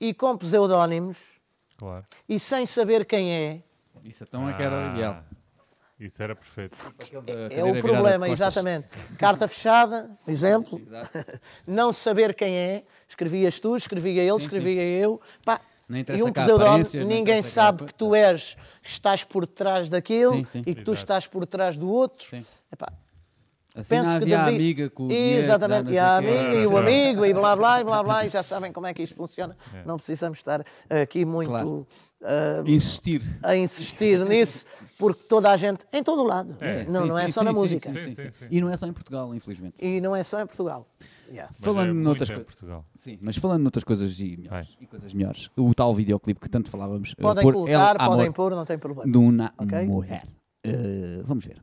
e com pseudónimos, Claro. e sem saber quem é, Isso então é que era o Ah, ideal. Isso era perfeito. é o problema, exatamente. Carta fechada, exemplo, Exato. não saber quem é, escrevias tu, escrevia ele, Sim, escrevia eu, pá, e um pseudónimo, ninguém sabe que tu és, que estás por trás daquilo Sim, sim. e que tu Exato. estás por trás do outro. Sim. Epá, Assim não penso que havia a devia- amiga com o Exatamente, e a amiga, e o amigo, e blá blá, e blá blá, e já sabem como é que isto funciona. É. Não precisamos estar aqui muito Claro. ah, Insistir. a insistir nisso, porque toda a gente, em todo o lado, É. não, Sim, não é sim, só sim, na sim, música. sim, Sim, sim, sim, sim. sim. E não é só em Portugal, infelizmente. E não é só em Portugal. Yeah. Mas Falando é noutras coisas. Sim, mas falando noutras coisas e melhores, e coisas melhores, o tal videoclipe que tanto falávamos, eh, Podem colocar, podem pôr, não tem problema. de uma Ok? mulher. Eh, vamos ver.